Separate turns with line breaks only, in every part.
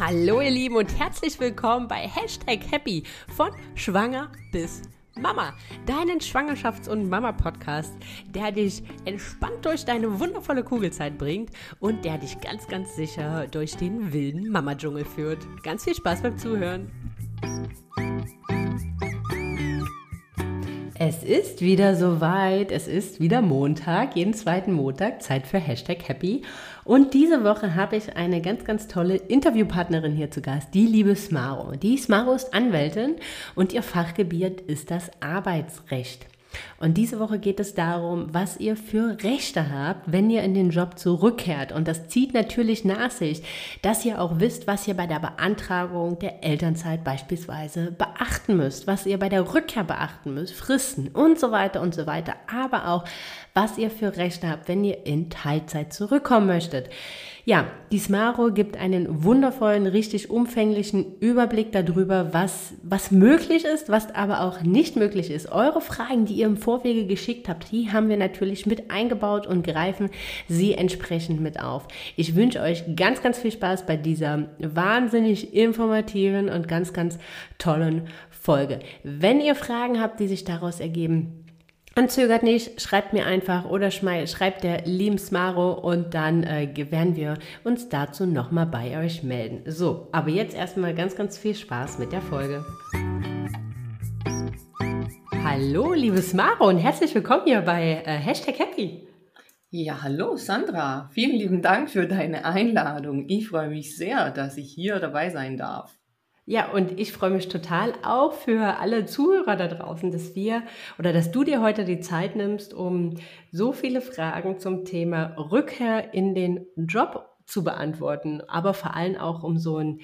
Hallo ihr Lieben und herzlich willkommen bei Hashtag Happy von Schwanger bis Mama, deinen Schwangerschafts- und Mama-Podcast, der dich entspannt durch deine wundervolle Kugelzeit bringt und der dich ganz, ganz sicher durch den wilden Mama-Dschungel führt. Ganz viel Spaß beim Zuhören. Es ist wieder soweit. Es ist wieder Montag, jeden zweiten Montag, Zeit für Hashtag Happy. Und diese Woche habe ich eine ganz, ganz tolle Interviewpartnerin hier zu Gast, die liebe Smaro. Die Smaro ist Anwältin und ihr Fachgebiet ist das Arbeitsrecht. Und diese Woche geht es darum, was ihr für Rechte habt, wenn ihr in den Job zurückkehrt. Und das zieht natürlich nach sich, dass ihr auch wisst, was ihr bei der Beantragung der Elternzeit beispielsweise beachten müsst, was ihr bei der Rückkehr beachten müsst, Fristen und so weiter und so weiter. Aber auch, was ihr für Rechte habt, wenn ihr in Teilzeit zurückkommen möchtet. Ja, die Smaro gibt einen wundervollen, richtig umfänglichen Überblick darüber, was, was möglich ist, was aber auch nicht möglich ist. Eure Fragen, die ihr im Vorwege geschickt habt, die haben wir natürlich mit eingebaut und greifen sie entsprechend mit auf. Ich wünsche euch ganz, ganz viel Spaß bei dieser wahnsinnig informativen und ganz, ganz tollen Folge. Wenn ihr Fragen habt, die sich daraus ergeben, und zögert nicht, schreibt mir einfach oder schreibt der lieben Smaro und dann äh, werden wir uns dazu nochmal bei euch melden. So, aber jetzt erstmal ganz, ganz viel Spaß mit der Folge. Hallo, liebe Smaro und herzlich willkommen hier bei äh, Hashtag Happy.
Ja, hallo Sandra. Vielen lieben Dank für deine Einladung. Ich freue mich sehr, dass ich hier dabei sein darf.
Ja, und ich freue mich total auch für alle Zuhörer da draußen, dass wir oder dass du dir heute die Zeit nimmst, um so viele Fragen zum Thema Rückkehr in den Job zu beantworten, aber vor allem auch um so ein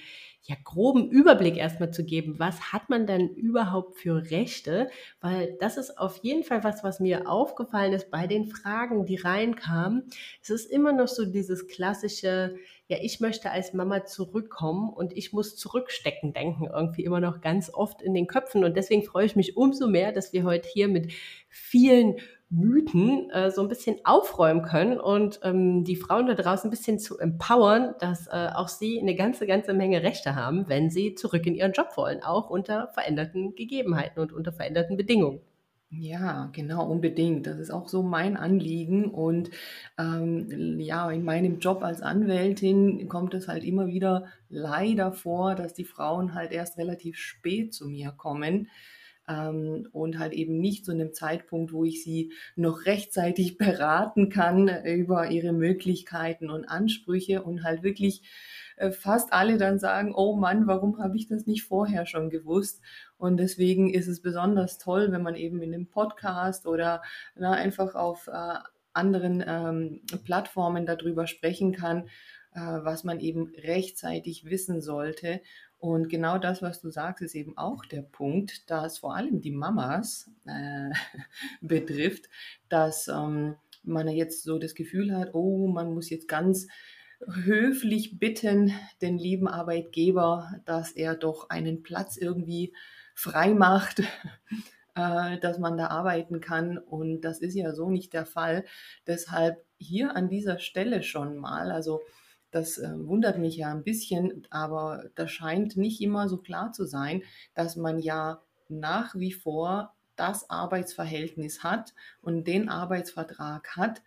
ja, groben Überblick erstmal zu geben, was hat man denn überhaupt für Rechte? Weil das ist auf jeden Fall was, was mir aufgefallen ist bei den Fragen, die reinkamen. Es ist immer noch so dieses klassische, ja, ich möchte als Mama zurückkommen und ich muss zurückstecken denken, irgendwie immer noch ganz oft in den Köpfen. Und deswegen freue ich mich umso mehr, dass wir heute hier mit vielen Mythen äh, so ein bisschen aufräumen können und ähm, die Frauen da draußen ein bisschen zu empowern, dass äh, auch sie eine ganze, ganze Menge Rechte haben, wenn sie zurück in ihren Job wollen, auch unter veränderten Gegebenheiten und unter veränderten Bedingungen.
Ja, genau, unbedingt. Das ist auch so mein Anliegen. Und ähm, ja, in meinem Job als Anwältin kommt es halt immer wieder leider vor, dass die Frauen halt erst relativ spät zu mir kommen ähm, und halt eben nicht zu einem Zeitpunkt, wo ich sie noch rechtzeitig beraten kann über ihre Möglichkeiten und Ansprüche und halt wirklich äh, fast alle dann sagen, oh Mann, warum habe ich das nicht vorher schon gewusst? Und deswegen ist es besonders toll, wenn man eben in einem Podcast oder na, einfach auf äh, anderen ähm, Plattformen darüber sprechen kann, äh, was man eben rechtzeitig wissen sollte und genau das, was du sagst, ist eben auch der Punkt, dass vor allem die Mamas äh, betrifft, dass ähm, man jetzt so das Gefühl hat, oh, man muss jetzt ganz höflich bitten, den lieben Arbeitgeber, dass er doch einen Platz irgendwie frei macht, äh, dass man da arbeiten kann. Und das ist ja so nicht der Fall. Deshalb hier an dieser Stelle schon mal, also das äh, wundert mich ja ein bisschen, aber das scheint nicht immer so klar zu sein, dass man ja nach wie vor das Arbeitsverhältnis hat und den Arbeitsvertrag hat,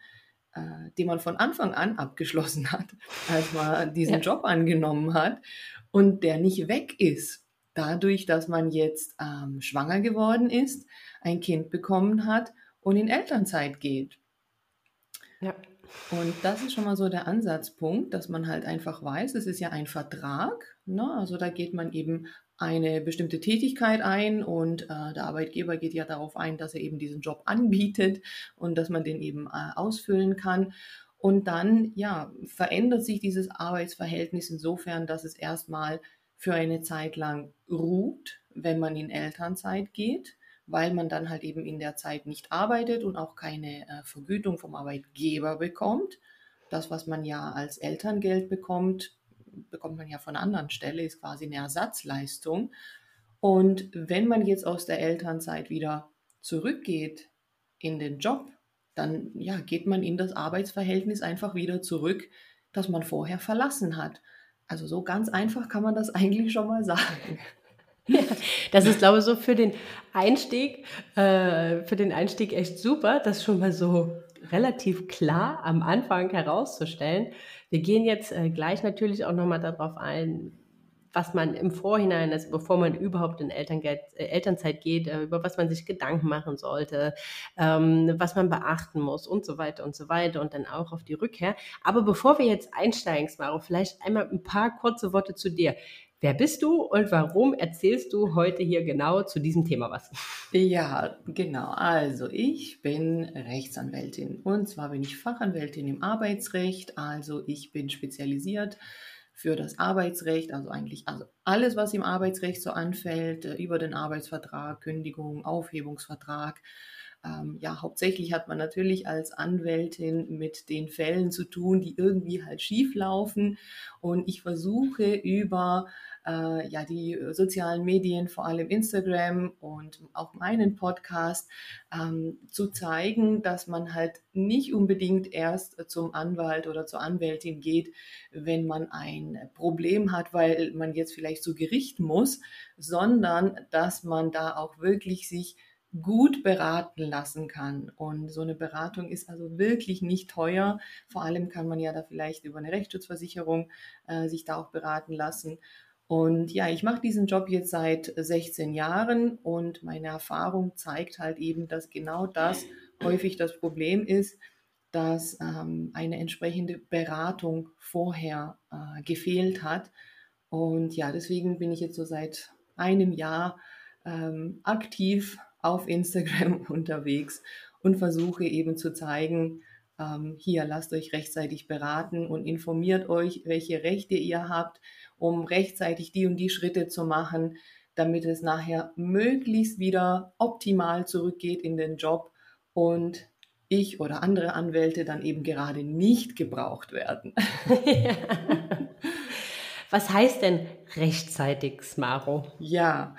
äh, den man von Anfang an abgeschlossen hat, als man diesen ja. Job angenommen hat und der nicht weg ist. Dadurch, dass man jetzt ähm, schwanger geworden ist, ein Kind bekommen hat und in Elternzeit geht. Ja. Und das ist schon mal so der Ansatzpunkt, dass man halt einfach weiß, es ist ja ein Vertrag. Ne? Also da geht man eben eine bestimmte Tätigkeit ein und äh, der Arbeitgeber geht ja darauf ein, dass er eben diesen Job anbietet und dass man den eben äh, ausfüllen kann. Und dann, ja, verändert sich dieses Arbeitsverhältnis insofern, dass es erstmal für eine Zeit lang ruht, wenn man in Elternzeit geht weil man dann halt eben in der Zeit nicht arbeitet und auch keine äh, Vergütung vom Arbeitgeber bekommt. Das, was man ja als Elterngeld bekommt, bekommt man ja von anderen Stelle, ist quasi eine Ersatzleistung. Und wenn man jetzt aus der Elternzeit wieder zurückgeht in den Job, dann ja, geht man in das Arbeitsverhältnis einfach wieder zurück, das man vorher verlassen hat. Also so ganz einfach kann man das eigentlich schon mal sagen.
Das ist, glaube ich, so für den Einstieg, äh, für den Einstieg echt super, das schon mal so relativ klar am Anfang herauszustellen. Wir gehen jetzt äh, gleich natürlich auch nochmal darauf ein, was man im Vorhinein, also bevor man überhaupt in Elterngeld, äh, Elternzeit geht, äh, über was man sich Gedanken machen sollte, ähm, was man beachten muss und so weiter und so weiter und dann auch auf die Rückkehr. Aber bevor wir jetzt einsteigen, Smaro, vielleicht einmal ein paar kurze Worte zu dir. Wer bist du und warum erzählst du heute hier genau zu diesem Thema was?
Ja, genau. Also ich bin Rechtsanwältin und zwar bin ich Fachanwältin im Arbeitsrecht. Also ich bin spezialisiert für das Arbeitsrecht, also eigentlich also alles, was im Arbeitsrecht so anfällt, äh, über den Arbeitsvertrag, Kündigung, Aufhebungsvertrag. Ähm, ja, hauptsächlich hat man natürlich als Anwältin mit den Fällen zu tun, die irgendwie halt schief laufen. Und ich versuche über äh, ja, die sozialen Medien, vor allem Instagram und auch meinen Podcast, ähm, zu zeigen, dass man halt nicht unbedingt erst zum Anwalt oder zur Anwältin geht, wenn man ein Problem hat, weil man jetzt vielleicht zu Gericht muss, sondern dass man da auch wirklich sich gut beraten lassen kann. Und so eine Beratung ist also wirklich nicht teuer. Vor allem kann man ja da vielleicht über eine Rechtsschutzversicherung äh, sich da auch beraten lassen. Und ja, ich mache diesen Job jetzt seit 16 Jahren und meine Erfahrung zeigt halt eben, dass genau das häufig das Problem ist, dass ähm, eine entsprechende Beratung vorher äh, gefehlt hat. Und ja, deswegen bin ich jetzt so seit einem Jahr ähm, aktiv auf Instagram unterwegs und versuche eben zu zeigen, ähm, hier lasst euch rechtzeitig beraten und informiert euch, welche Rechte ihr habt um rechtzeitig die und die Schritte zu machen, damit es nachher möglichst wieder optimal zurückgeht in den Job und ich oder andere Anwälte dann eben gerade nicht gebraucht werden.
Was heißt denn rechtzeitig, Smaro?
Ja,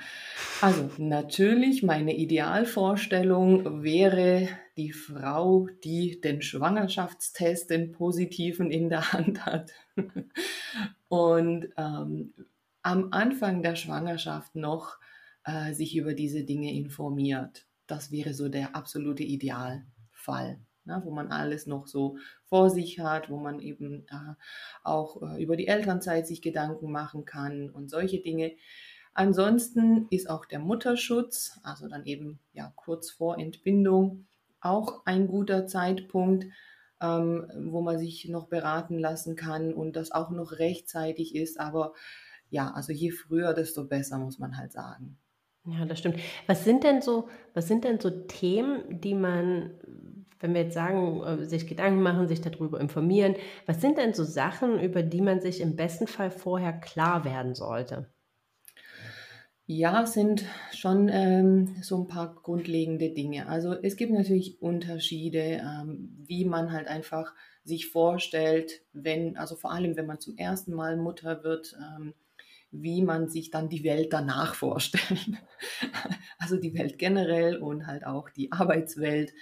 also natürlich, meine Idealvorstellung wäre die Frau, die den Schwangerschaftstest, den positiven in der Hand hat und ähm, am Anfang der Schwangerschaft noch äh, sich über diese Dinge informiert. Das wäre so der absolute Idealfall, ne, wo man alles noch so vor sich hat, wo man eben äh, auch äh, über die Elternzeit sich Gedanken machen kann und solche Dinge. Ansonsten ist auch der Mutterschutz, also dann eben ja kurz vor Entbindung, auch ein guter Zeitpunkt, ähm, wo man sich noch beraten lassen kann und das auch noch rechtzeitig ist. Aber ja, also je früher, desto besser, muss man halt sagen.
Ja, das stimmt. Was sind denn so, was sind denn so Themen, die man, wenn wir jetzt sagen, äh, sich Gedanken machen, sich darüber informieren, was sind denn so Sachen, über die man sich im besten Fall vorher klar werden sollte?
Ja, sind schon ähm, so ein paar grundlegende Dinge. Also es gibt natürlich Unterschiede, ähm, wie man halt einfach sich vorstellt, wenn, also vor allem wenn man zum ersten Mal Mutter wird, ähm, wie man sich dann die Welt danach vorstellt. also die Welt generell und halt auch die Arbeitswelt.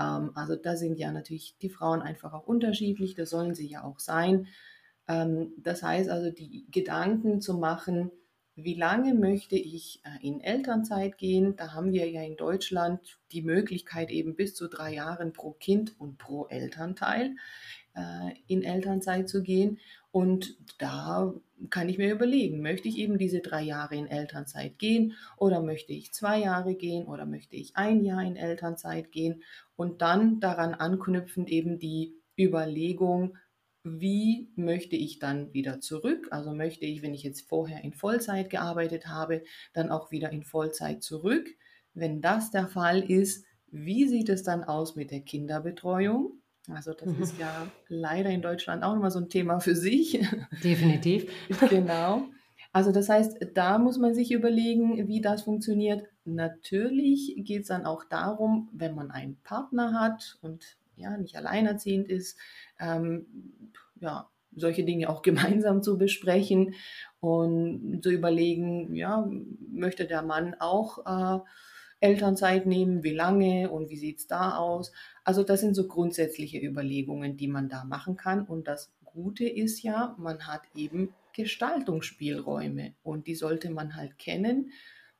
Ähm, also da sind ja natürlich die Frauen einfach auch unterschiedlich, das sollen sie ja auch sein. Ähm, das heißt also, die Gedanken zu machen, wie lange möchte ich äh, in Elternzeit gehen? Da haben wir ja in Deutschland die Möglichkeit, eben bis zu drei Jahren pro Kind und pro Elternteil äh, in Elternzeit zu gehen. Und da kann ich mir überlegen, möchte ich eben diese drei Jahre in Elternzeit gehen oder möchte ich zwei Jahre gehen oder möchte ich ein Jahr in Elternzeit gehen und dann daran anknüpfend eben die Überlegung, wie möchte ich dann wieder zurück? Also möchte ich, wenn ich jetzt vorher in Vollzeit gearbeitet habe, dann auch wieder in Vollzeit zurück? Wenn das der Fall ist, wie sieht es dann aus mit der Kinderbetreuung? Also das mhm. ist ja leider in Deutschland auch immer so ein Thema für sich.
Definitiv.
genau. Also das heißt, da muss man sich überlegen, wie das funktioniert. Natürlich geht es dann auch darum, wenn man einen Partner hat und ja, nicht alleinerziehend ist, ähm, ja, solche Dinge auch gemeinsam zu besprechen und zu überlegen, ja, möchte der Mann auch äh, Elternzeit nehmen, wie lange und wie sieht es da aus? Also das sind so grundsätzliche Überlegungen, die man da machen kann. Und das Gute ist ja, man hat eben Gestaltungsspielräume und die sollte man halt kennen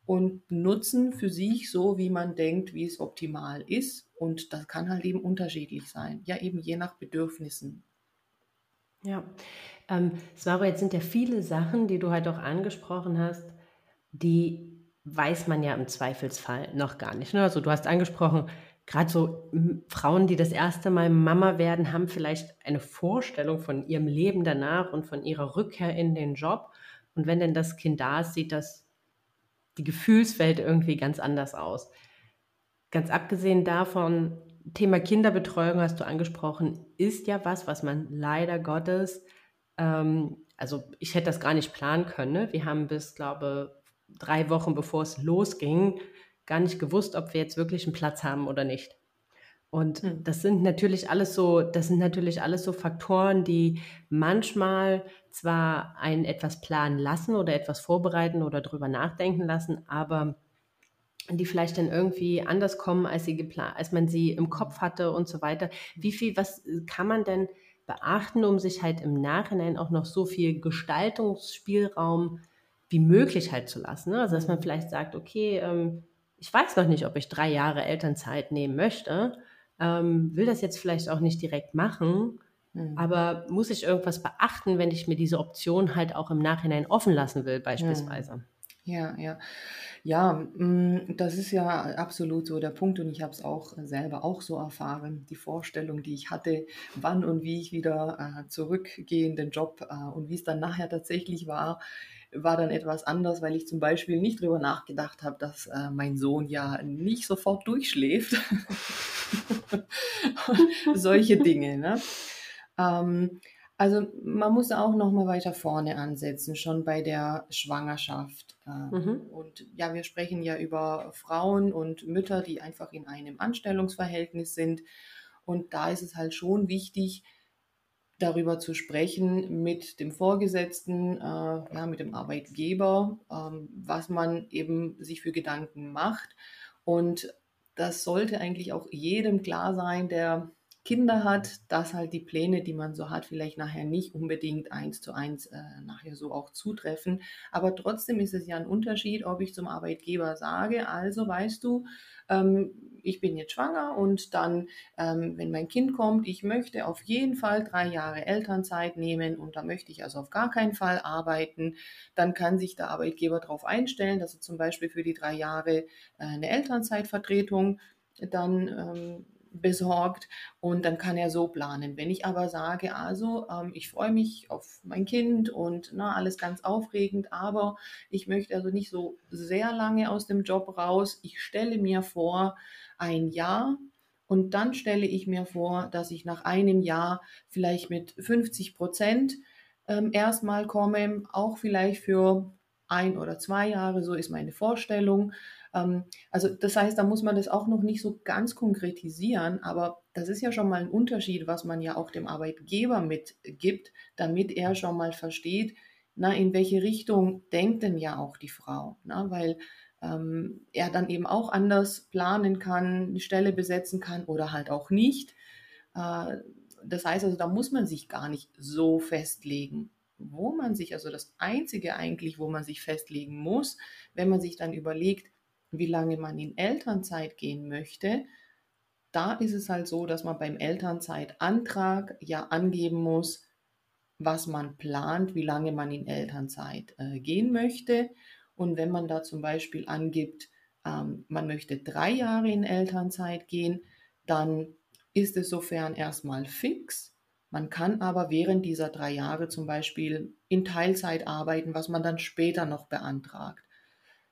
und nutzen für sich so, wie man denkt, wie es optimal ist. Und das kann halt eben unterschiedlich sein, ja eben je nach Bedürfnissen.
Ja, ähm, Svaro, jetzt sind ja viele Sachen, die du halt auch angesprochen hast, die weiß man ja im Zweifelsfall noch gar nicht. Ne? Also du hast angesprochen, gerade so Frauen, die das erste Mal Mama werden, haben vielleicht eine Vorstellung von ihrem Leben danach und von ihrer Rückkehr in den Job. Und wenn denn das Kind da ist, sieht das die Gefühlswelt irgendwie ganz anders aus. Ganz abgesehen davon, Thema Kinderbetreuung hast du angesprochen, ist ja was, was man leider Gottes, ähm, also ich hätte das gar nicht planen können. Ne? Wir haben bis, glaube drei Wochen bevor es losging, gar nicht gewusst, ob wir jetzt wirklich einen Platz haben oder nicht. Und hm. das sind natürlich alles so, das sind natürlich alles so Faktoren, die manchmal zwar einen etwas planen lassen oder etwas vorbereiten oder drüber nachdenken lassen, aber die vielleicht dann irgendwie anders kommen, als sie geplant, als man sie im Kopf hatte und so weiter. Wie viel, was kann man denn beachten, um sich halt im Nachhinein auch noch so viel Gestaltungsspielraum wie möglich halt zu lassen? Ne? Also dass man vielleicht sagt, okay, ähm, ich weiß noch nicht, ob ich drei Jahre Elternzeit nehmen möchte ähm, will das jetzt vielleicht auch nicht direkt machen, mhm. aber muss ich irgendwas beachten, wenn ich mir diese Option halt auch im Nachhinein offen lassen will, beispielsweise?
Ja, ja. Ja, mm, das ist ja absolut so der Punkt und ich habe es auch selber auch so erfahren. Die Vorstellung, die ich hatte, wann und wie ich wieder äh, zurückgehe in den Job äh, und wie es dann nachher tatsächlich war, war dann etwas anders, weil ich zum Beispiel nicht darüber nachgedacht habe, dass äh, mein Sohn ja nicht sofort durchschläft. Solche Dinge. Ne? Ähm, also man muss auch noch mal weiter vorne ansetzen, schon bei der Schwangerschaft. Äh, mhm. Und ja, wir sprechen ja über Frauen und Mütter, die einfach in einem Anstellungsverhältnis sind. Und da ist es halt schon wichtig, darüber zu sprechen mit dem Vorgesetzten, äh, ja, mit dem Arbeitgeber, ähm, was man eben sich für Gedanken macht. Und das sollte eigentlich auch jedem klar sein, der Kinder hat, dass halt die Pläne, die man so hat, vielleicht nachher nicht unbedingt eins zu eins äh, nachher so auch zutreffen. Aber trotzdem ist es ja ein Unterschied, ob ich zum Arbeitgeber sage, also weißt du, ähm, ich bin jetzt schwanger und dann, ähm, wenn mein Kind kommt, ich möchte auf jeden Fall drei Jahre Elternzeit nehmen und da möchte ich also auf gar keinen Fall arbeiten, dann kann sich der Arbeitgeber darauf einstellen, dass er zum Beispiel für die drei Jahre äh, eine Elternzeitvertretung dann ähm, besorgt und dann kann er so planen. Wenn ich aber sage, also ähm, ich freue mich auf mein Kind und na, alles ganz aufregend, aber ich möchte also nicht so sehr lange aus dem Job raus. Ich stelle mir vor, ein Jahr und dann stelle ich mir vor, dass ich nach einem Jahr vielleicht mit 50 Prozent ähm, erstmal komme, auch vielleicht für ein oder zwei Jahre, so ist meine Vorstellung. Ähm, also das heißt, da muss man das auch noch nicht so ganz konkretisieren, aber das ist ja schon mal ein Unterschied, was man ja auch dem Arbeitgeber mitgibt, damit er schon mal versteht, na, in welche Richtung denkt denn ja auch die Frau, na, weil ähm, er dann eben auch anders planen kann, eine Stelle besetzen kann oder halt auch nicht. Äh, das heißt also, da muss man sich gar nicht so festlegen. Wo man sich, also das Einzige eigentlich, wo man sich festlegen muss, wenn man sich dann überlegt, wie lange man in Elternzeit gehen möchte, da ist es halt so, dass man beim Elternzeitantrag ja angeben muss, was man plant, wie lange man in Elternzeit äh, gehen möchte. Und wenn man da zum Beispiel angibt, ähm, man möchte drei Jahre in Elternzeit gehen, dann ist es sofern erstmal fix. Man kann aber während dieser drei Jahre zum Beispiel in Teilzeit arbeiten, was man dann später noch beantragt.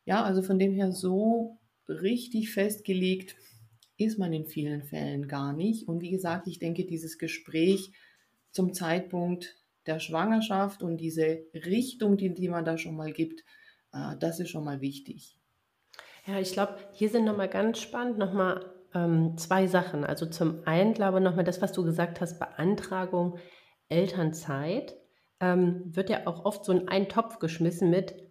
Ja, also von dem her so richtig festgelegt ist man in vielen Fällen gar nicht. Und wie gesagt, ich denke, dieses Gespräch zum Zeitpunkt der Schwangerschaft und diese Richtung, die, die man da schon mal gibt, äh, das ist schon mal wichtig.
Ja, ich glaube, hier sind nochmal ganz spannend nochmal ähm, zwei Sachen. Also zum einen glaube ich nochmal das, was du gesagt hast, Beantragung Elternzeit, ähm, wird ja auch oft so in einen Topf geschmissen mit,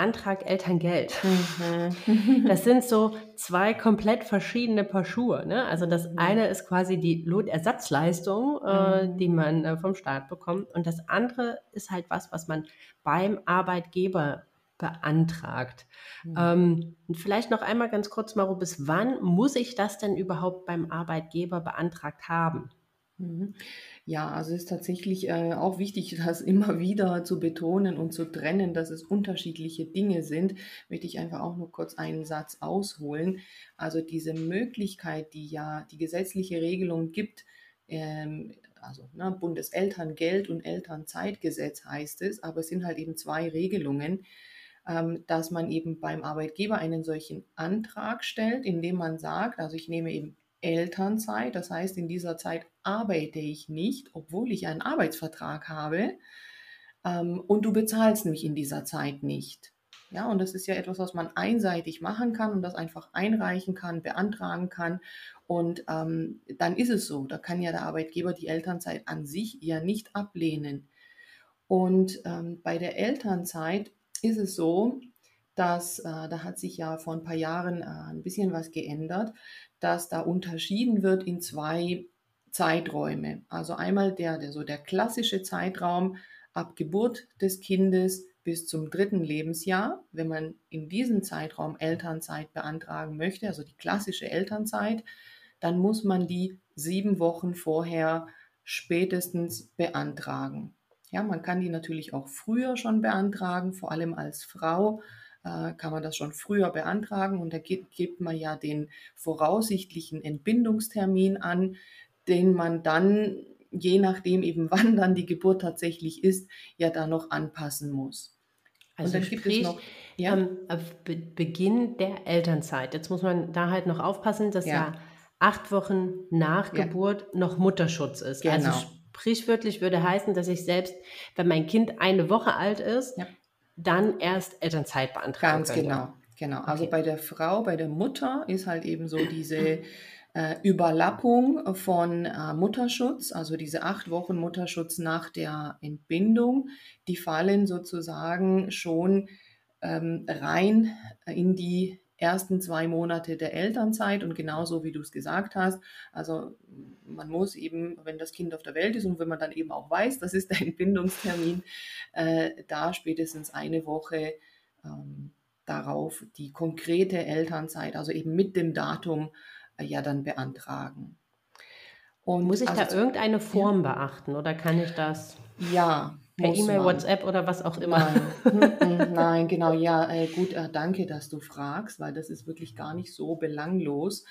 Antrag Elterngeld. Mhm. Das sind so zwei komplett verschiedene Paar Schuhe. Ne? Also das mhm. eine ist quasi die Lohnersatzleistung, äh, mhm. die man äh, vom Staat bekommt. Und das andere ist halt was, was man beim Arbeitgeber beantragt. Mhm. Ähm, vielleicht noch einmal ganz kurz, Maro, bis wann muss ich das denn überhaupt beim Arbeitgeber beantragt haben?
Mhm. Ja, also es ist tatsächlich äh, auch wichtig, das immer wieder zu betonen und zu trennen, dass es unterschiedliche Dinge sind. Möchte ich einfach auch nur kurz einen Satz ausholen. Also diese Möglichkeit, die ja die gesetzliche Regelung gibt, ähm, also ne, Bundeselterngeld und Elternzeitgesetz heißt es, aber es sind halt eben zwei Regelungen, ähm, dass man eben beim Arbeitgeber einen solchen Antrag stellt, indem man sagt, also ich nehme eben Elternzeit, das heißt, in dieser Zeit arbeite ich nicht, obwohl ich einen Arbeitsvertrag habe, ähm, und du bezahlst mich in dieser Zeit nicht. Ja, und das ist ja etwas, was man einseitig machen kann und das einfach einreichen kann, beantragen kann. Und ähm, dann ist es so, da kann ja der Arbeitgeber die Elternzeit an sich ja nicht ablehnen. Und ähm, bei der Elternzeit ist es so, dass äh, da hat sich ja vor ein paar Jahren äh, ein bisschen was geändert, dass da unterschieden wird in zwei Zeiträume. Also einmal der, der so der klassische Zeitraum ab Geburt des Kindes bis zum dritten Lebensjahr. Wenn man in diesem Zeitraum Elternzeit beantragen möchte, also die klassische Elternzeit, dann muss man die sieben Wochen vorher spätestens beantragen. Ja, man kann die natürlich auch früher schon beantragen, vor allem als Frau äh, kann man das schon früher beantragen und da gibt, gibt man ja den voraussichtlichen Entbindungstermin an, den man dann, je nachdem eben wann dann die Geburt tatsächlich ist, ja da noch anpassen muss.
Also und dann sprich, gibt es noch ja? ähm, Be Beginn der Elternzeit. Jetzt muss man da halt noch aufpassen, dass ja, ja acht Wochen nach ja. Geburt noch Mutterschutz ist. Also genau. Also sprichwörtlich würde heißen, dass ich selbst, wenn mein Kind eine Woche alt ist, dann erst Elternzeit beantragen
Ganz könnte. genau, genau. Also bei der Frau, bei der Mutter ist halt eben so diese äh, Überlappung von äh, Mutterschutz, also diese acht Wochen Mutterschutz nach der Entbindung, die fallen sozusagen schon ähm, rein in die ersten zwei Monate der Elternzeit und genauso wie du es gesagt hast, also man muss eben, wenn das Kind auf der Welt ist und wenn man dann eben auch weiß, das ist der Entbindungstermin, äh, da spätestens eine Woche ähm, darauf die konkrete Elternzeit, also eben mit dem Datum, äh, ja dann beantragen.
Und muss ich also, da irgendeine Form ja. beachten oder kann ich das?
Ja,
Per E-Mail, WhatsApp oder was auch immer.
Nein, genau, ja, äh, gut, äh, danke, dass du fragst, weil das ist wirklich gar nicht so belanglos.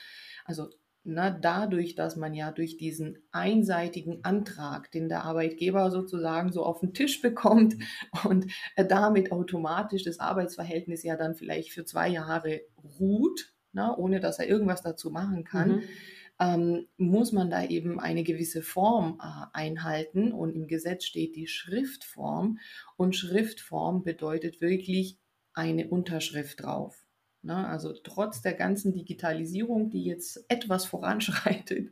Also na, dadurch, dass man ja durch diesen einseitigen Antrag, den der Arbeitgeber sozusagen so auf den Tisch bekommt und äh, damit automatisch das Arbeitsverhältnis ja dann vielleicht für zwei Jahre ruht, na, ohne dass er irgendwas dazu machen kann, mhm ähm, muss man da eben eine gewisse Form äh, einhalten. Und im Gesetz steht die Schriftform. Und Schriftform bedeutet wirklich eine Unterschrift drauf. Ne? Also trotz der ganzen Digitalisierung, die jetzt etwas voranschreitet,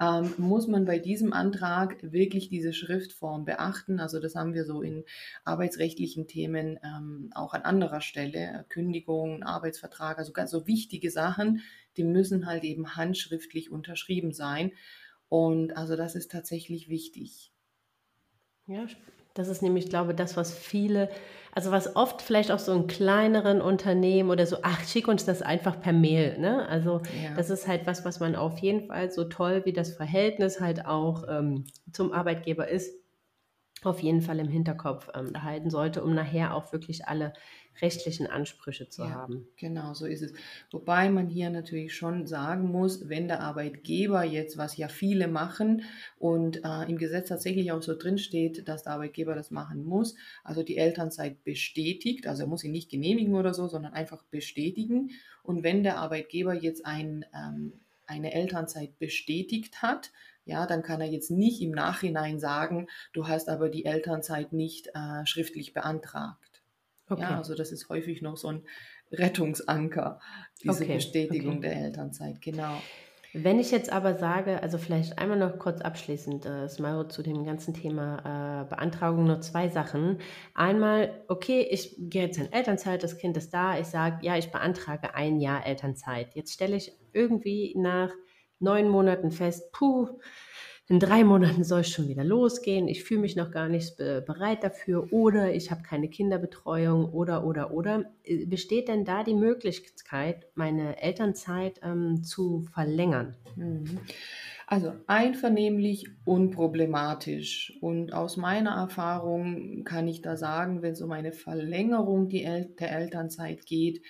ähm, muss man bei diesem Antrag wirklich diese Schriftform beachten. Also das haben wir so in arbeitsrechtlichen Themen ähm, auch an anderer Stelle, Kündigung, Arbeitsvertrag, also ganz so wichtige Sachen, die müssen halt eben handschriftlich unterschrieben sein. Und also das ist tatsächlich wichtig.
Ja, das ist nämlich, glaube ich, das, was viele, also was oft vielleicht auch so in kleineren Unternehmen oder so, ach, schick uns das einfach per Mail. Ne? Also ja. das ist halt was, was man auf jeden Fall so toll, wie das Verhältnis halt auch ähm, zum Arbeitgeber ist, auf jeden Fall im Hinterkopf ähm, behalten sollte, um nachher auch wirklich alle rechtlichen Ansprüche zu ja, haben.
Genau, so ist es. Wobei man hier natürlich schon sagen muss, wenn der Arbeitgeber jetzt, was ja viele machen und äh, im Gesetz tatsächlich auch so drin steht, dass der Arbeitgeber das machen muss, also die Elternzeit bestätigt, also er muss sie nicht genehmigen oder so, sondern einfach bestätigen. Und wenn der Arbeitgeber jetzt ein, ähm, eine Elternzeit bestätigt hat, ja, dann kann er jetzt nicht im Nachhinein sagen, du hast aber die Elternzeit nicht äh, schriftlich beantragt. Okay. Ja, also das ist häufig noch so ein Rettungsanker, diese okay. Bestätigung okay. der Elternzeit, genau.
Wenn ich jetzt aber sage, also vielleicht einmal noch kurz abschließend, äh, Smaro, zu dem ganzen Thema äh, Beantragung nur zwei Sachen. Einmal, okay, ich gehe jetzt in Elternzeit, das Kind ist da, ich sage, ja, ich beantrage ein Jahr Elternzeit. Jetzt stelle ich irgendwie nach neun Monaten fest, puh, in drei Monaten soll es schon wieder losgehen, ich fühle mich noch gar nicht bereit dafür oder ich habe keine Kinderbetreuung oder, oder, oder. Äh, besteht denn da die Möglichkeit, meine Elternzeit ähm, zu verlängern?
Mhm. Also einvernehmlich unproblematisch. Und aus meiner Erfahrung kann ich da sagen, wenn es um eine Verlängerung der Elternzeit geht,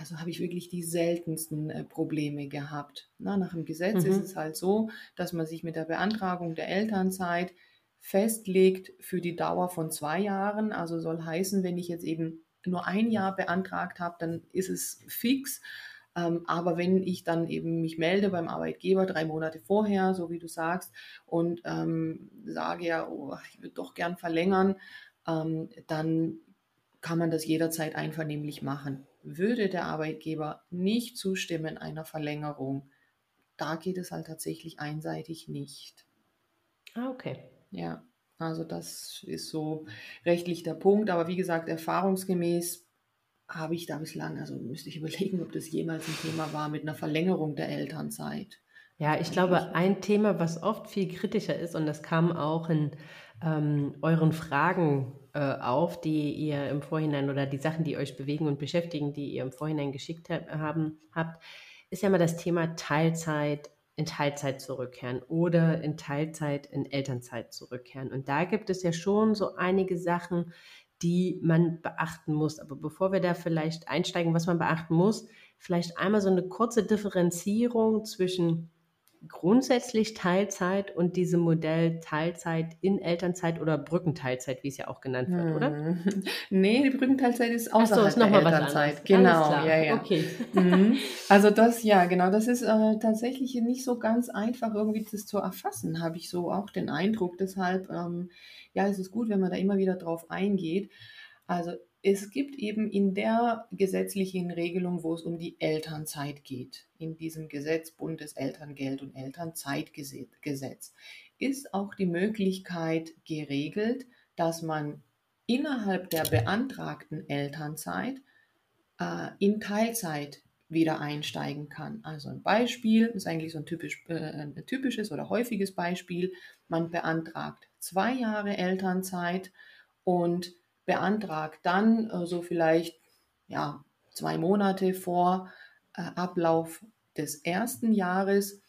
also habe ich wirklich die seltensten äh, Probleme gehabt. Na, nach dem Gesetz mhm. ist es halt so, dass man sich mit der Beantragung der Elternzeit festlegt für die Dauer von zwei Jahren. Also soll heißen, wenn ich jetzt eben nur ein Jahr beantragt habe, dann ist es fix. Ähm, aber wenn ich dann eben mich melde beim Arbeitgeber drei Monate vorher, so wie du sagst, und ähm, sage ja, oh, ich würde doch gern verlängern, ähm, dann kann man das jederzeit einvernehmlich machen. Würde der Arbeitgeber nicht zustimmen einer Verlängerung, da geht es halt tatsächlich einseitig nicht.
Ah, okay.
Ja, also das ist so rechtlich der Punkt. Aber wie gesagt, erfahrungsgemäß habe ich da bislang, also müsste ich überlegen, ob das jemals ein Thema war mit einer Verlängerung der Elternzeit.
Ja, ich glaube, ein Thema, was oft viel kritischer ist, und das kam auch in ähm, euren Fragen äh, auf, die ihr im Vorhinein oder die Sachen, die euch bewegen und beschäftigen, die ihr im Vorhinein geschickt haben, habt, ist ja mal das Thema Teilzeit in Teilzeit zurückkehren oder in Teilzeit in Elternzeit zurückkehren. Und da gibt es ja schon so einige Sachen, die man beachten muss. Aber bevor wir da vielleicht einsteigen, was man beachten muss, vielleicht einmal so eine kurze Differenzierung zwischen grundsätzlich Teilzeit und diesem Modell Teilzeit in Elternzeit oder Brückenteilzeit, wie es ja auch genannt wird, hm. oder?
Nee, die Brückenteilzeit ist außerhalb Ach so, ist der Elternzeit.
Genau,
ja, ja. Okay. Mhm. Also das, ja, genau, das ist äh, tatsächlich nicht so ganz einfach irgendwie das zu erfassen, habe ich so auch den Eindruck. Deshalb, ähm, ja, es ist gut, wenn man da immer wieder drauf eingeht. Also es gibt eben in der gesetzlichen Regelung, wo es um die Elternzeit geht, in diesem Gesetz Bundeselterngeld und Elternzeitgesetz, ist auch die Möglichkeit geregelt, dass man innerhalb der beantragten Elternzeit äh, in Teilzeit wieder einsteigen kann. Also ein Beispiel ist eigentlich so ein, typisch, äh, ein typisches oder häufiges Beispiel. Man beantragt zwei Jahre Elternzeit und beantragt dann äh, so vielleicht ja, zwei Monate vor äh, Ablauf des ersten Jahres,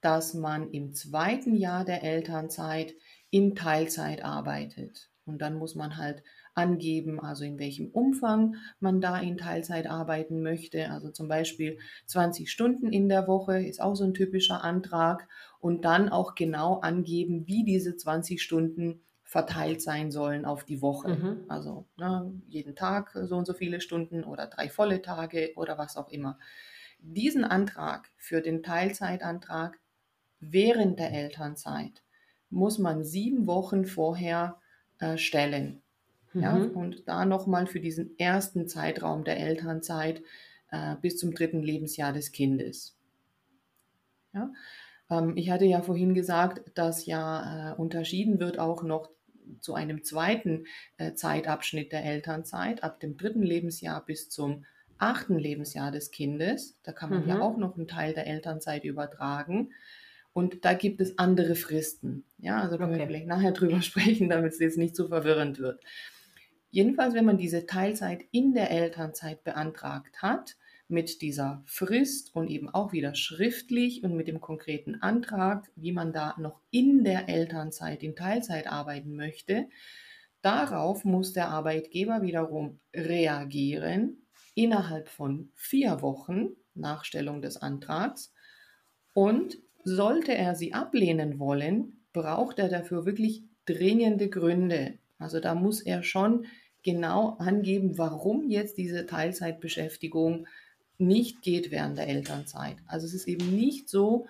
dass man im zweiten Jahr der Elternzeit in Teilzeit arbeitet. Und dann muss man halt angeben, also in welchem Umfang man da in Teilzeit arbeiten möchte. Also zum Beispiel 20 Stunden in der Woche ist auch so ein typischer Antrag. Und dann auch genau angeben, wie diese 20 Stunden verteilt sein sollen auf die Woche. Mhm. Also ne, jeden Tag so und so viele Stunden oder drei volle Tage oder was auch immer. Diesen Antrag für den Teilzeitantrag während der Elternzeit muss man sieben Wochen vorher äh, stellen. Mhm. Ja, und da nochmal für diesen ersten Zeitraum der Elternzeit äh, bis zum dritten Lebensjahr des Kindes. Ja, ähm, ich hatte ja vorhin gesagt, dass ja äh, unterschieden wird auch noch zu einem zweiten äh, Zeitabschnitt der Elternzeit, ab dem dritten Lebensjahr bis zum achten Lebensjahr des Kindes. Da kann man mhm. ja auch noch einen Teil der Elternzeit übertragen. Und da gibt es andere Fristen. Ja, also können okay. wir vielleicht nachher drüber sprechen, damit es jetzt nicht zu so verwirrend wird. Jedenfalls, wenn man diese Teilzeit in der Elternzeit beantragt hat, mit dieser Frist und eben auch wieder schriftlich und mit dem konkreten Antrag, wie man da noch in der Elternzeit in Teilzeit arbeiten möchte. Darauf muss der Arbeitgeber wiederum reagieren innerhalb von vier Wochen nach Stellung des Antrags. Und sollte er sie ablehnen wollen, braucht er dafür wirklich dringende Gründe. Also da muss er schon genau angeben, warum jetzt diese Teilzeitbeschäftigung nicht geht während der Elternzeit. Also es ist eben nicht so,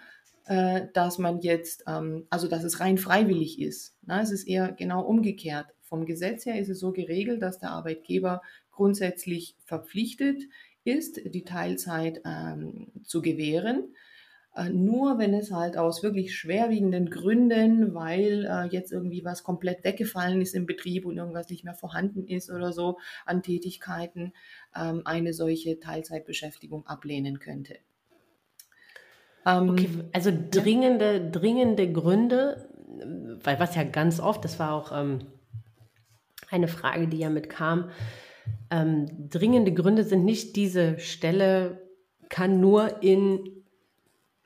äh, dass man jetzt, ähm, also dass es rein freiwillig ist. Na, es ist eher genau umgekehrt. Vom Gesetz her ist es so geregelt, dass der Arbeitgeber grundsätzlich verpflichtet ist, die Teilzeit ähm, zu gewähren. Äh, nur wenn es halt aus wirklich schwerwiegenden Gründen, weil äh, jetzt irgendwie was komplett weggefallen ist im Betrieb und irgendwas nicht mehr vorhanden ist oder so an Tätigkeiten, ähm, eine solche Teilzeitbeschäftigung ablehnen könnte.
Ähm, okay, also dringende, ja. dringende Gründe, weil was ja ganz oft, das war auch ähm, eine Frage, die ja mitkam, ähm, dringende Gründe sind nicht diese Stelle kann nur in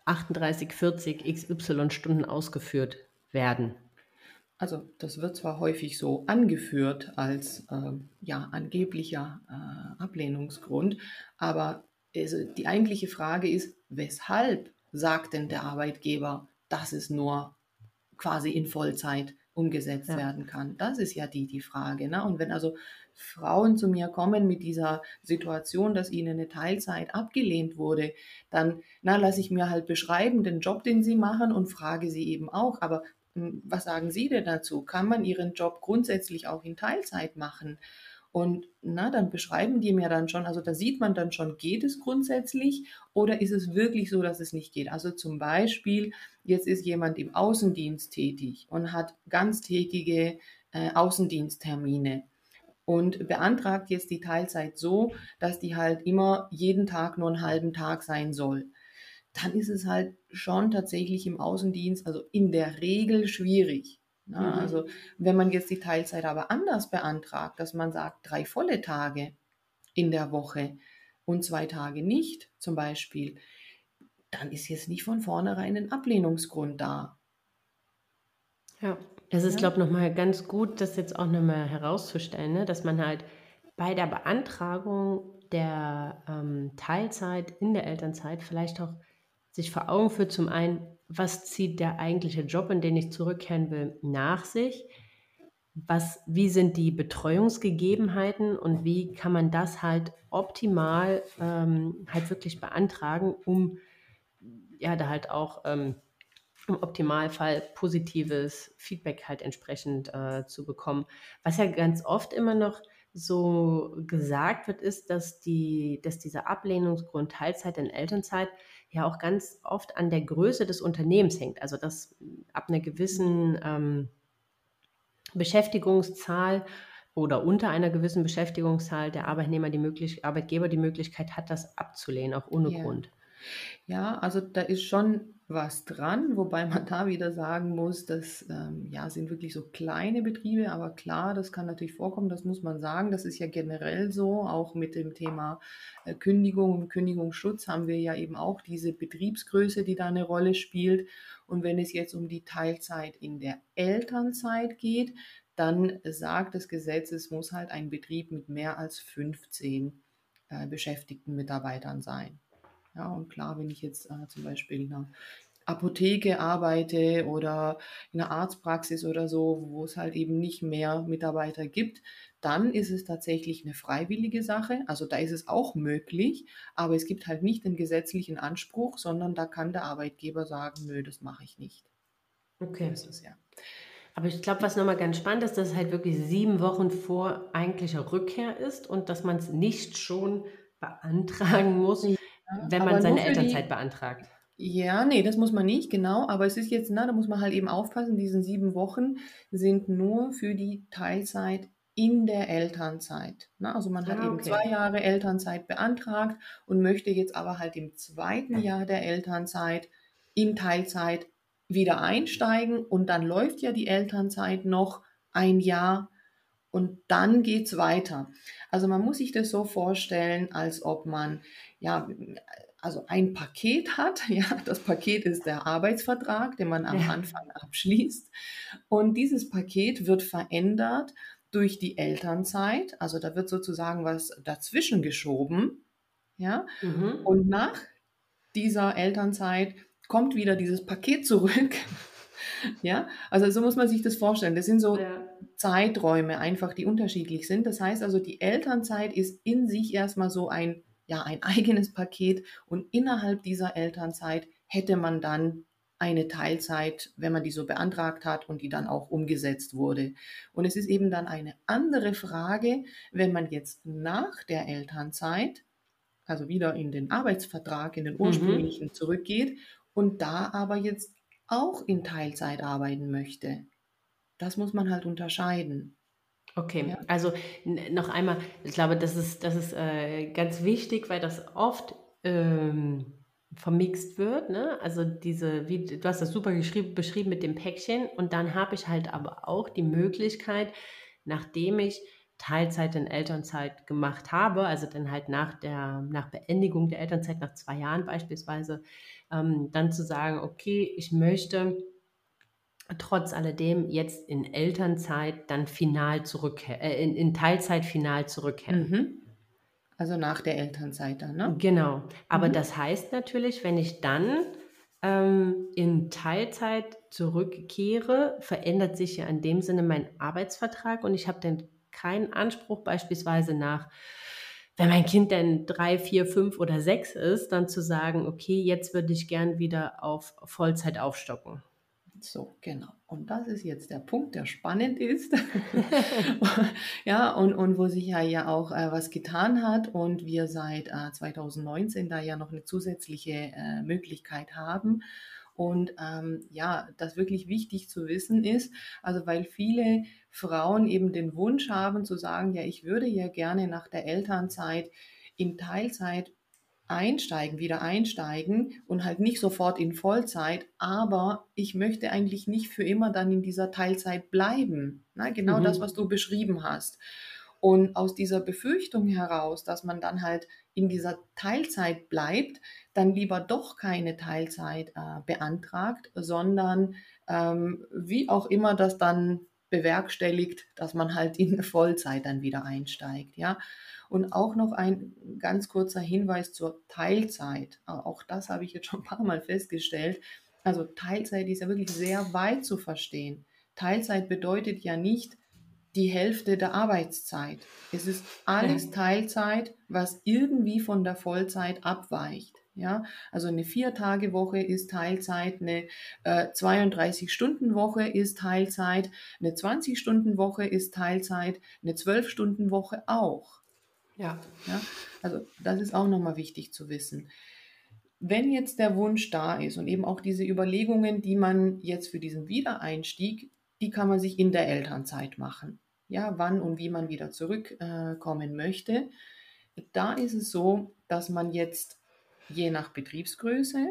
38, 40 XY Stunden ausgeführt werden.
Also das wird zwar häufig so angeführt als äh, ja, angeblicher äh, Ablehnungsgrund, aber also die eigentliche Frage ist, weshalb sagt denn der Arbeitgeber, dass es nur quasi in Vollzeit umgesetzt ja. werden kann? Das ist ja die, die Frage. Ne? Und wenn also Frauen zu mir kommen mit dieser Situation, dass ihnen eine Teilzeit abgelehnt wurde, dann na, lasse ich mir halt beschreiben den Job, den sie machen und frage sie eben auch, aber hm, was sagen Sie denn dazu? Kann man Ihren Job grundsätzlich auch in Teilzeit machen? Und na, dann beschreiben die mir dann schon, also da sieht man dann schon, geht es grundsätzlich oder ist es wirklich so, dass es nicht geht? Also zum Beispiel, jetzt ist jemand im Außendienst tätig und hat ganztägige äh, Außendiensttermine und beantragt jetzt die Teilzeit so, dass die halt immer jeden Tag nur einen halben Tag sein soll. Dann ist es halt schon tatsächlich im Außendienst, also in der Regel schwierig. Na, mhm. Also wenn man jetzt die Teilzeit aber anders beantragt, dass man sagt, drei volle Tage in der Woche und zwei Tage nicht zum Beispiel, dann ist jetzt nicht von vornherein ein Ablehnungsgrund da.
Ja. Es ist, glaube ich, nochmal ganz gut, das jetzt auch nochmal herauszustellen, ne? dass man halt bei der Beantragung der ähm, Teilzeit in der Elternzeit vielleicht auch sich vor Augen führt, zum einen, was zieht der eigentliche Job, in den ich zurückkehren will, nach sich? Was, wie sind die Betreuungsgegebenheiten und wie kann man das halt optimal ähm, halt wirklich beantragen, um ja da halt auch ähm, im Optimalfall positives Feedback halt entsprechend äh, zu bekommen. Was ja ganz oft immer noch so gesagt wird, ist, dass, die, dass dieser Ablehnungsgrund Teilzeit in Elternzeit ja auch ganz oft an der Größe des Unternehmens hängt. Also dass ab einer gewissen ähm, Beschäftigungszahl oder unter einer gewissen Beschäftigungszahl der Arbeitnehmer die Möglichkeit, Arbeitgeber die Möglichkeit hat, das abzulehnen, auch ohne
Ja.
Grund.
Ja, also da ist schon was dran, wobei man da wieder sagen muss, das ähm, ja, sind wirklich so kleine Betriebe, aber klar, das kann natürlich vorkommen, das muss man sagen. Das ist ja generell so, auch mit dem Thema äh, Kündigung und Kündigungsschutz haben wir ja eben auch diese Betriebsgröße, die da eine Rolle spielt. Und wenn es jetzt um die Teilzeit in der Elternzeit geht, dann sagt das Gesetz, es muss halt ein Betrieb mit mehr als 15 äh, beschäftigten Mitarbeitern sein. Ja, und klar, wenn ich jetzt äh, zum Beispiel in einer Apotheke arbeite oder in einer Arztpraxis oder so, wo es halt eben nicht mehr Mitarbeiter gibt, dann ist es tatsächlich eine freiwillige Sache. Also da ist es auch möglich, aber es gibt halt nicht den gesetzlichen Anspruch, sondern da kann der Arbeitgeber sagen, nö, das mache ich nicht.
Okay. Das ist ja. Aber ich glaube, was nochmal ganz spannend ist, dass es halt wirklich sieben Wochen vor eigentlicher Rückkehr ist und dass man es nicht schon beantragen muss, wenn man seine Elternzeit die, beantragt.
Ja, nee, das muss man nicht, genau. Aber es ist jetzt, na, da muss man halt eben aufpassen, diese sieben Wochen sind nur für die Teilzeit in der Elternzeit. Na, also man hat ah, okay. eben zwei Jahre Elternzeit beantragt und möchte jetzt aber halt im zweiten Jahr der Elternzeit in Teilzeit wieder einsteigen und dann läuft ja die Elternzeit noch ein Jahr und dann geht es weiter. Also man muss sich das so vorstellen, als ob man ja also ein Paket hat. Ja, das Paket ist der Arbeitsvertrag, den man am ja. Anfang abschließt. Und dieses Paket wird verändert durch die Elternzeit. Also da wird sozusagen was dazwischen geschoben. Ja, mhm. und nach dieser Elternzeit kommt wieder dieses Paket zurück. ja, also so muss man sich das vorstellen. Das sind so ja. Zeiträume einfach, die unterschiedlich sind. Das heißt also, die Elternzeit ist in sich erstmal so ein ja ein eigenes Paket und innerhalb dieser Elternzeit hätte man dann eine Teilzeit, wenn man die so beantragt hat und die dann auch umgesetzt wurde. Und es ist eben dann eine andere Frage, wenn man jetzt nach der Elternzeit, also wieder in den Arbeitsvertrag, in den mhm. ursprünglichen mhm. zurückgeht und da aber jetzt auch in Teilzeit arbeiten möchte. Das muss man halt unterscheiden.
Okay, ja. also noch einmal, ich glaube, das ist, das ist äh, ganz wichtig, weil das oft ähm, vermixt wird. Ne? Also diese, wie, du hast das super beschrieben mit dem Päckchen und dann habe ich halt aber auch die Möglichkeit, nachdem ich Teilzeit in Elternzeit gemacht habe, also dann halt nach der nach Beendigung der Elternzeit nach zwei Jahren beispielsweise, ähm, dann zu sagen, okay, ich möchte trotz alledem jetzt in Elternzeit dann final zurück, äh, in, in Teilzeit final zurückkehren. Mhm.
Also nach der Elternzeit dann, ne?
Genau. Aber mhm. das heißt natürlich, wenn ich dann ähm, in Teilzeit zurückkehre, verändert sich ja in dem Sinne mein Arbeitsvertrag und ich habe dann keinen Anspruch, beispielsweise nach, wenn mein Kind dann drei, vier, fünf oder sechs ist, dann zu sagen, okay, jetzt würde ich gern wieder auf Vollzeit aufstocken.
So, genau. Und das ist jetzt der Punkt, der spannend ist. ja, und, und wo sich ja, ja auch äh, was getan hat und wir seit äh, 2019 da ja noch eine zusätzliche äh, Möglichkeit haben. Und ähm, ja, das wirklich wichtig zu wissen ist, also weil viele Frauen eben den Wunsch haben zu sagen, ja, ich würde ja gerne nach der Elternzeit in Teilzeit einsteigen, wieder einsteigen und halt nicht sofort in Vollzeit, aber ich möchte eigentlich nicht für immer dann in dieser Teilzeit bleiben. Na, genau mhm. das, was du beschrieben hast. Und aus dieser Befürchtung heraus, dass man dann halt in dieser Teilzeit bleibt, dann lieber doch keine Teilzeit äh, beantragt, sondern ähm, wie auch immer das dann bewerkstelligt, dass man halt in Vollzeit dann wieder einsteigt, ja. Und auch noch ein ganz kurzer Hinweis zur Teilzeit. Auch das habe ich jetzt schon ein paar Mal festgestellt. Also Teilzeit ist ja wirklich sehr weit zu verstehen. Teilzeit bedeutet ja nicht, die Hälfte der Arbeitszeit. Es ist alles Teilzeit, was irgendwie von der Vollzeit abweicht. Ja, also eine Vier-Tage-Woche ist Teilzeit, eine äh, 32-Stunden-Woche ist Teilzeit, eine 20-Stunden-Woche ist Teilzeit, eine 12-Stunden-Woche auch. Ja. ja. Also das ist auch nochmal wichtig zu wissen. Wenn jetzt der Wunsch da ist und eben auch diese Überlegungen, die man jetzt für diesen Wiedereinstieg, die kann man sich in der Elternzeit machen ja, wann und wie man wieder zurückkommen äh, möchte. Da ist es so, dass man jetzt je nach Betriebsgröße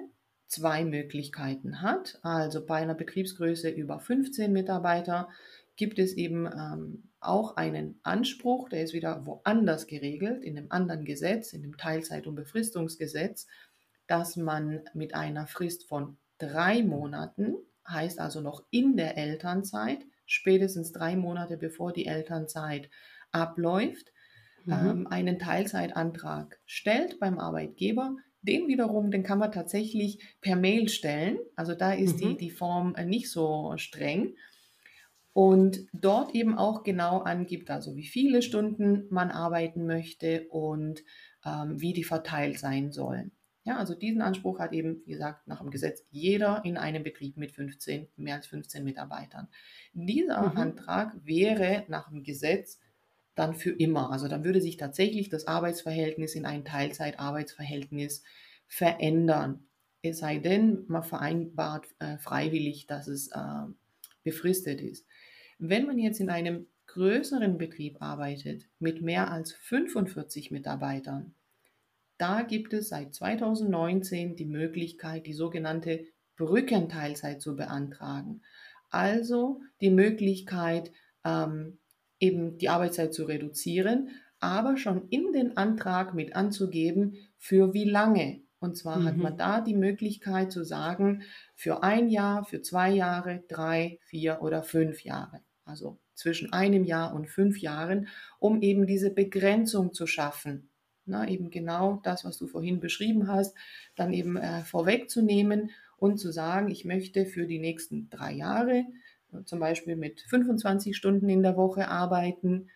zwei Möglichkeiten hat. Also bei einer Betriebsgröße über 15 Mitarbeiter gibt es eben ähm, auch einen Anspruch, der ist wieder woanders geregelt, in einem anderen Gesetz, in dem Teilzeit- und Befristungsgesetz, dass man mit einer Frist von drei Monaten, heißt also noch in der Elternzeit, spätestens drei Monate bevor die Elternzeit abläuft, mhm. ähm, einen Teilzeitantrag stellt beim Arbeitgeber. Den wiederum, den kann man tatsächlich per Mail stellen. Also da ist mhm. die, die Form nicht so streng. Und dort eben auch genau angibt, also wie viele Stunden man arbeiten möchte und ähm, wie die verteilt sein sollen. Ja, also diesen Anspruch hat eben, wie gesagt, nach dem Gesetz jeder in einem Betrieb mit 15, mehr als 15 Mitarbeitern. Dieser mhm. Antrag wäre nach dem Gesetz dann für immer. Also dann würde sich tatsächlich das Arbeitsverhältnis in ein Teilzeitarbeitsverhältnis verändern. Es sei denn, man vereinbart äh, freiwillig, dass es äh, befristet ist. Wenn man jetzt in einem größeren Betrieb arbeitet mit mehr als 45 Mitarbeitern, da gibt es seit 2019 die Möglichkeit, die sogenannte Brückenteilzeit zu beantragen. Also die Möglichkeit, ähm, eben die Arbeitszeit zu reduzieren, aber schon in den Antrag mit anzugeben, für wie lange. Und zwar mhm. hat man da die Möglichkeit zu sagen, für ein Jahr, für zwei Jahre, drei, vier oder fünf Jahre. Also zwischen einem Jahr und fünf Jahren, um eben diese Begrenzung zu schaffen na, eben genau das, was du vorhin beschrieben hast, dann eben äh, vorwegzunehmen und zu sagen, ich möchte für die nächsten drei Jahre äh, zum Beispiel mit 25 Stunden in der Woche arbeiten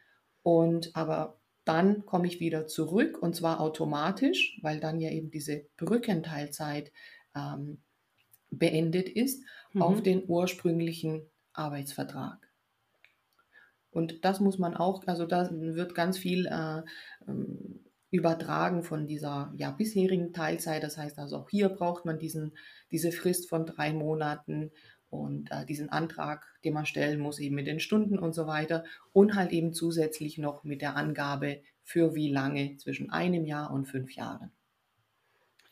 und aber dann komme ich wieder zurück und zwar automatisch, weil dann ja eben diese Brückenteilzeit ähm, beendet ist, mhm. auf den ursprünglichen Arbeitsvertrag. Und das muss man auch, also da wird ganz viel äh, ähm, übertragen von dieser ja, bisherigen Teilzeit. Das heißt also auch hier braucht man diesen, diese Frist von drei Monaten und äh, diesen Antrag, den man stellen muss, eben mit den Stunden und so weiter. Und halt eben zusätzlich noch mit der Angabe, für wie lange, zwischen einem Jahr und fünf Jahren.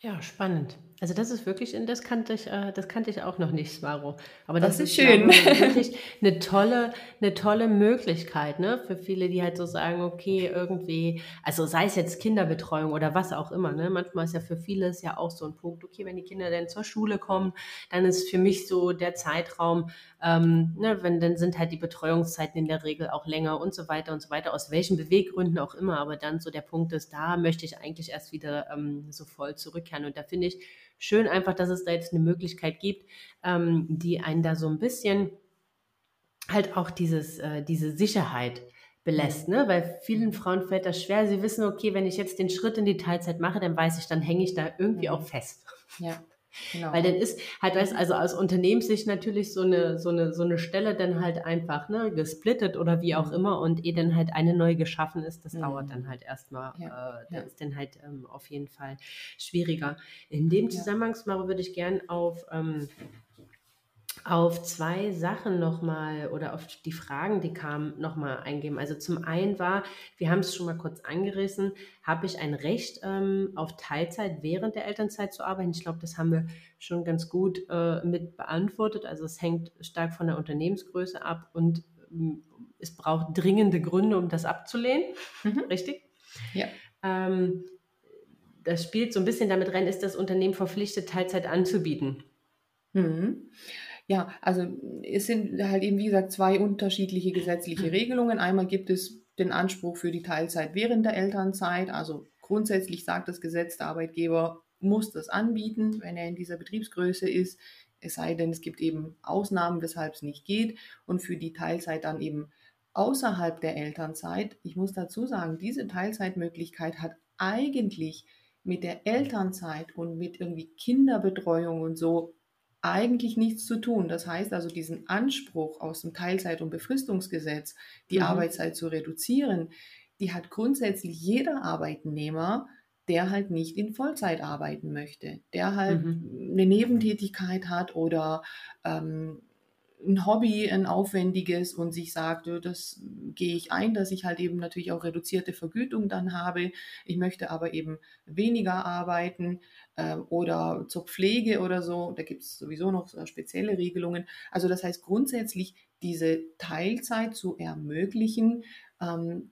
Ja, spannend. Also das ist wirklich, das kannte ich, äh, das kannte ich auch noch nicht, Svaro. Aber
das, das ist schön.
Ich, wirklich eine tolle, eine tolle Möglichkeit, ne, für viele, die halt so sagen, okay, irgendwie, also sei es jetzt Kinderbetreuung oder was auch immer, ne, manchmal ist ja für viele ist ja auch so ein Punkt, okay, wenn die Kinder dann zur Schule kommen, dann ist für mich so der Zeitraum, ähm, ne, wenn dann sind halt die Betreuungszeiten in der Regel auch länger und so weiter und so weiter, aus welchen Beweggründen auch immer, aber dann so der Punkt ist, da möchte ich eigentlich erst wieder ähm, so voll zurückkehren und da finde ich schön einfach, dass es da jetzt eine Möglichkeit gibt, ähm, die einen da so ein bisschen halt auch dieses, äh, diese Sicherheit belässt, ne? Weil vielen Frauen fällt das schwer. Sie wissen, okay, wenn ich jetzt den Schritt in die Teilzeit mache, dann weiß ich, dann hänge ich da irgendwie mhm. auch fest.
Ja.
Genau. Weil dann ist halt, weißt, also aus Unternehmenssicht natürlich so eine, so eine, so eine Stelle dann halt einfach, ne, gesplittet oder wie auch mhm. immer und eh dann halt eine neu geschaffen ist, das mhm. dauert dann halt erstmal, ja. äh, das ja. ist dann halt ähm, auf jeden Fall schwieriger. In dem Zusammenhang, ja. würde ich gern auf, ähm, auf zwei Sachen nochmal oder auf die Fragen, die kamen, nochmal eingehen. Also zum einen war, wir haben es schon mal kurz angerissen, habe ich ein Recht ähm, auf Teilzeit während der Elternzeit zu arbeiten? Ich glaube, das haben wir schon ganz gut äh, mit beantwortet. Also es hängt stark von der Unternehmensgröße ab und ähm, es braucht dringende Gründe, um das abzulehnen. Mhm. Richtig?
Ja.
Ähm, das spielt so ein bisschen damit rein, ist das Unternehmen verpflichtet, Teilzeit anzubieten?
Mhm. Ja, also es sind halt eben, wie gesagt, zwei unterschiedliche gesetzliche mhm. Regelungen. Einmal gibt es den Anspruch für die Teilzeit während der Elternzeit. Also grundsätzlich sagt das Gesetz, der Arbeitgeber muss das anbieten, wenn er in dieser Betriebsgröße ist. Es sei denn, es gibt eben Ausnahmen, weshalb es nicht geht. Und für die Teilzeit dann eben außerhalb der Elternzeit. Ich muss dazu sagen, diese Teilzeitmöglichkeit hat eigentlich mit der Elternzeit und mit irgendwie Kinderbetreuung und so eigentlich nichts zu tun. Das heißt also, diesen Anspruch aus dem Teilzeit- und Befristungsgesetz, die mhm. Arbeitszeit zu reduzieren, die hat grundsätzlich jeder Arbeitnehmer, der halt nicht in Vollzeit arbeiten möchte, der halt mhm. eine Nebentätigkeit hat oder ähm, ein Hobby, ein aufwendiges und sich sagt, das gehe ich ein, dass ich halt eben natürlich auch reduzierte Vergütung dann habe. Ich möchte aber eben weniger arbeiten äh, oder zur Pflege oder so. Da gibt es sowieso noch spezielle Regelungen. Also das heißt grundsätzlich diese Teilzeit zu ermöglichen, ähm,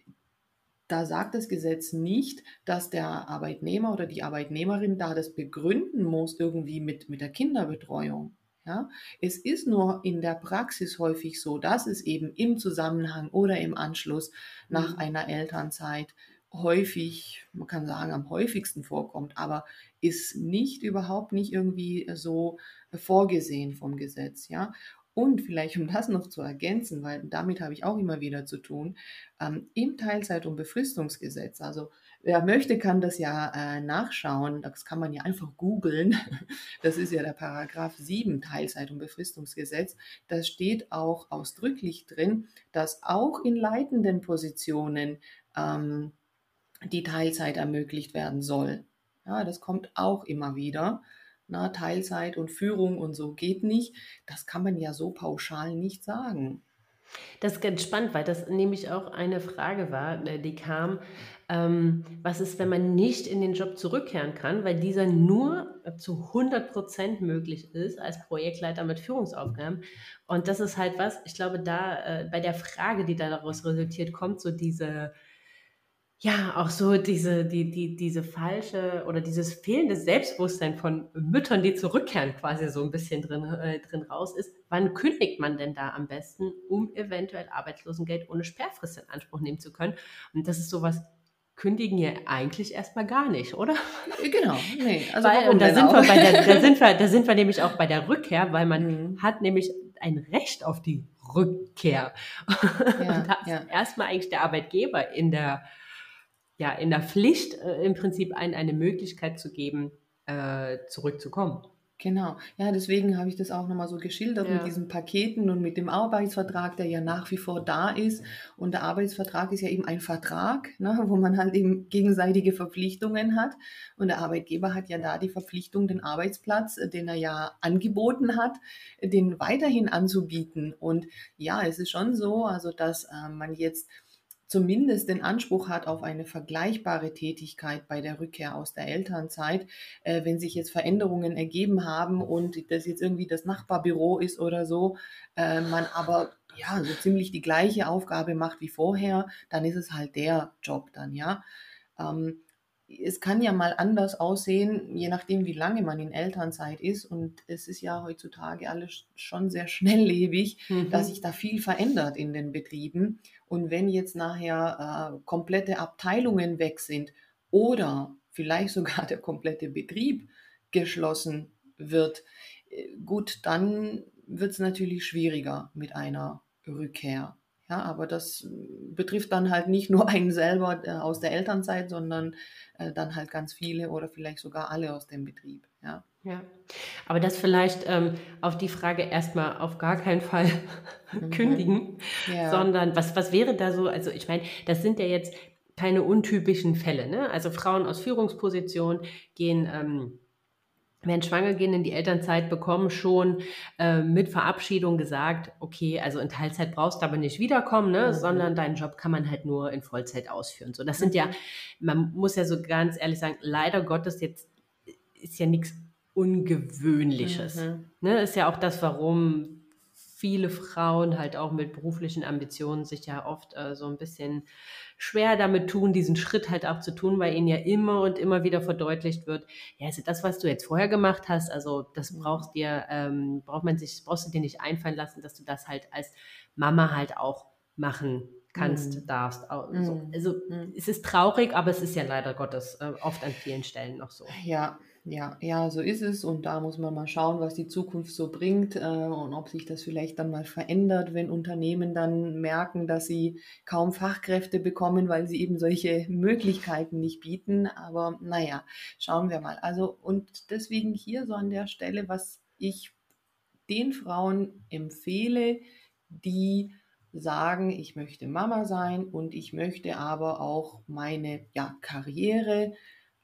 da sagt das Gesetz nicht, dass der Arbeitnehmer oder die Arbeitnehmerin da das begründen muss irgendwie mit, mit der Kinderbetreuung. Ja, es ist nur in der Praxis häufig so, dass es eben im Zusammenhang oder im Anschluss nach mhm. einer Elternzeit häufig, man kann sagen, am häufigsten vorkommt, aber ist nicht überhaupt nicht irgendwie so vorgesehen vom Gesetz, ja. Und vielleicht, um das noch zu ergänzen, weil damit habe ich auch immer wieder zu tun, ähm, im Teilzeit- und Befristungsgesetz, also Wer möchte, kann das ja äh, nachschauen. Das kann man ja einfach googeln. Das ist ja der Paragraph 7 Teilzeit- und Befristungsgesetz. Da steht auch ausdrücklich drin, dass auch in leitenden Positionen ähm, die Teilzeit ermöglicht werden soll. Ja, das kommt auch immer wieder. Na, Teilzeit und Führung und so geht nicht. Das kann man ja so pauschal nicht sagen.
Das ist ganz spannend, weil das nämlich auch eine Frage war, äh, die kam, ähm, was ist, wenn man nicht in den Job zurückkehren kann, weil dieser nur zu 100 Prozent möglich ist als Projektleiter mit Führungsaufgaben. Und das ist halt was, ich glaube, da äh, bei der Frage, die da daraus resultiert, kommt so diese ja, auch so diese, die, die, diese falsche oder dieses fehlende Selbstbewusstsein von Müttern, die zurückkehren, quasi so ein bisschen drin, äh, drin raus ist. Wann kündigt man denn da am besten, um eventuell Arbeitslosengeld ohne Sperrfrist in Anspruch nehmen zu können? Und das ist sowas, kündigen ja eigentlich erstmal gar nicht, oder?
Genau,
nee. Also weil, und da sind, wir bei der, da, sind wir, da sind wir nämlich auch bei der Rückkehr, weil man mhm. hat nämlich ein Recht auf die Rückkehr. Ja, und da ist ja. erstmal eigentlich der Arbeitgeber in der ja, in der Pflicht, äh, im Prinzip ein, eine Möglichkeit zu geben, äh, zurückzukommen.
Genau. Ja, deswegen habe ich das auch nochmal so geschildert
Ja.
mit diesen Paketen und mit dem Arbeitsvertrag, der ja nach wie vor da ist. Und der Arbeitsvertrag ist ja eben ein Vertrag, ne, wo man halt eben gegenseitige Verpflichtungen hat. Und der Arbeitgeber hat ja da die Verpflichtung, den Arbeitsplatz, äh, den er ja angeboten hat, äh, den weiterhin anzubieten. Und ja, es ist schon so, also dass äh, man jetzt zumindest den Anspruch hat auf eine vergleichbare Tätigkeit bei der Rückkehr aus der Elternzeit, äh, wenn sich jetzt Veränderungen ergeben haben und das jetzt irgendwie das Nachbarbüro ist oder so, äh, man aber ja so ziemlich die gleiche Aufgabe macht wie vorher, dann ist es halt der Job dann, ja. Ähm, es kann ja mal anders aussehen, je nachdem, wie lange man in Elternzeit ist. Und es ist ja heutzutage alles schon sehr schnelllebig,
Mhm.
dass sich da viel verändert in den Betrieben. Und wenn jetzt nachher äh, komplette Abteilungen weg sind oder vielleicht sogar der komplette Betrieb geschlossen wird, äh, gut, dann wird es natürlich schwieriger mit einer Rückkehr. Ja, aber das äh, betrifft dann halt nicht nur einen selber äh, aus der Elternzeit, sondern dann halt ganz viele oder vielleicht sogar alle aus dem Betrieb. Ja.
Ja, aber das vielleicht ähm, auf die Frage erstmal auf gar keinen Fall kündigen,
Ja.
sondern was, was wäre da so, also ich meine, das sind ja jetzt keine untypischen Fälle, ne? Also Frauen aus Führungspositionen gehen, ähm, werden schwanger, gehen in die Elternzeit, bekommen schon äh, mit Verabschiedung gesagt, okay, also in Teilzeit brauchst du aber nicht wiederkommen, ne?
Mhm.
sondern deinen Job kann man halt nur in Vollzeit ausführen. So, das sind ja, man muss ja so ganz ehrlich sagen, leider Gottes jetzt ist ja nichts Ungewöhnliches.
Mhm.
Ne, ist ja auch das, warum viele Frauen halt auch mit beruflichen Ambitionen sich ja oft äh, so ein bisschen schwer damit tun, diesen Schritt halt auch zu tun, weil ihnen ja immer und immer wieder verdeutlicht wird, ja, also das, was du jetzt vorher gemacht hast, also das brauchst dir, ähm, braucht man sich, brauchst du dir nicht einfallen lassen, dass du das halt als Mama halt auch machen kannst,
Mhm.
darfst. Au- So.
Mhm.
Also
Mhm.
es ist traurig, aber es ist ja leider Gottes äh, oft an vielen Stellen noch so.
Ja, ja, ja, so ist es. Und da muss man mal schauen, was die Zukunft so bringt äh, und ob sich das vielleicht dann mal verändert, wenn Unternehmen dann merken, dass sie kaum Fachkräfte bekommen, weil sie eben solche Möglichkeiten nicht bieten. Aber naja, schauen wir mal. Also, und deswegen hier so an der Stelle, was ich den Frauen empfehle, die sagen, ich möchte Mama sein und ich möchte aber auch meine ja, Karriere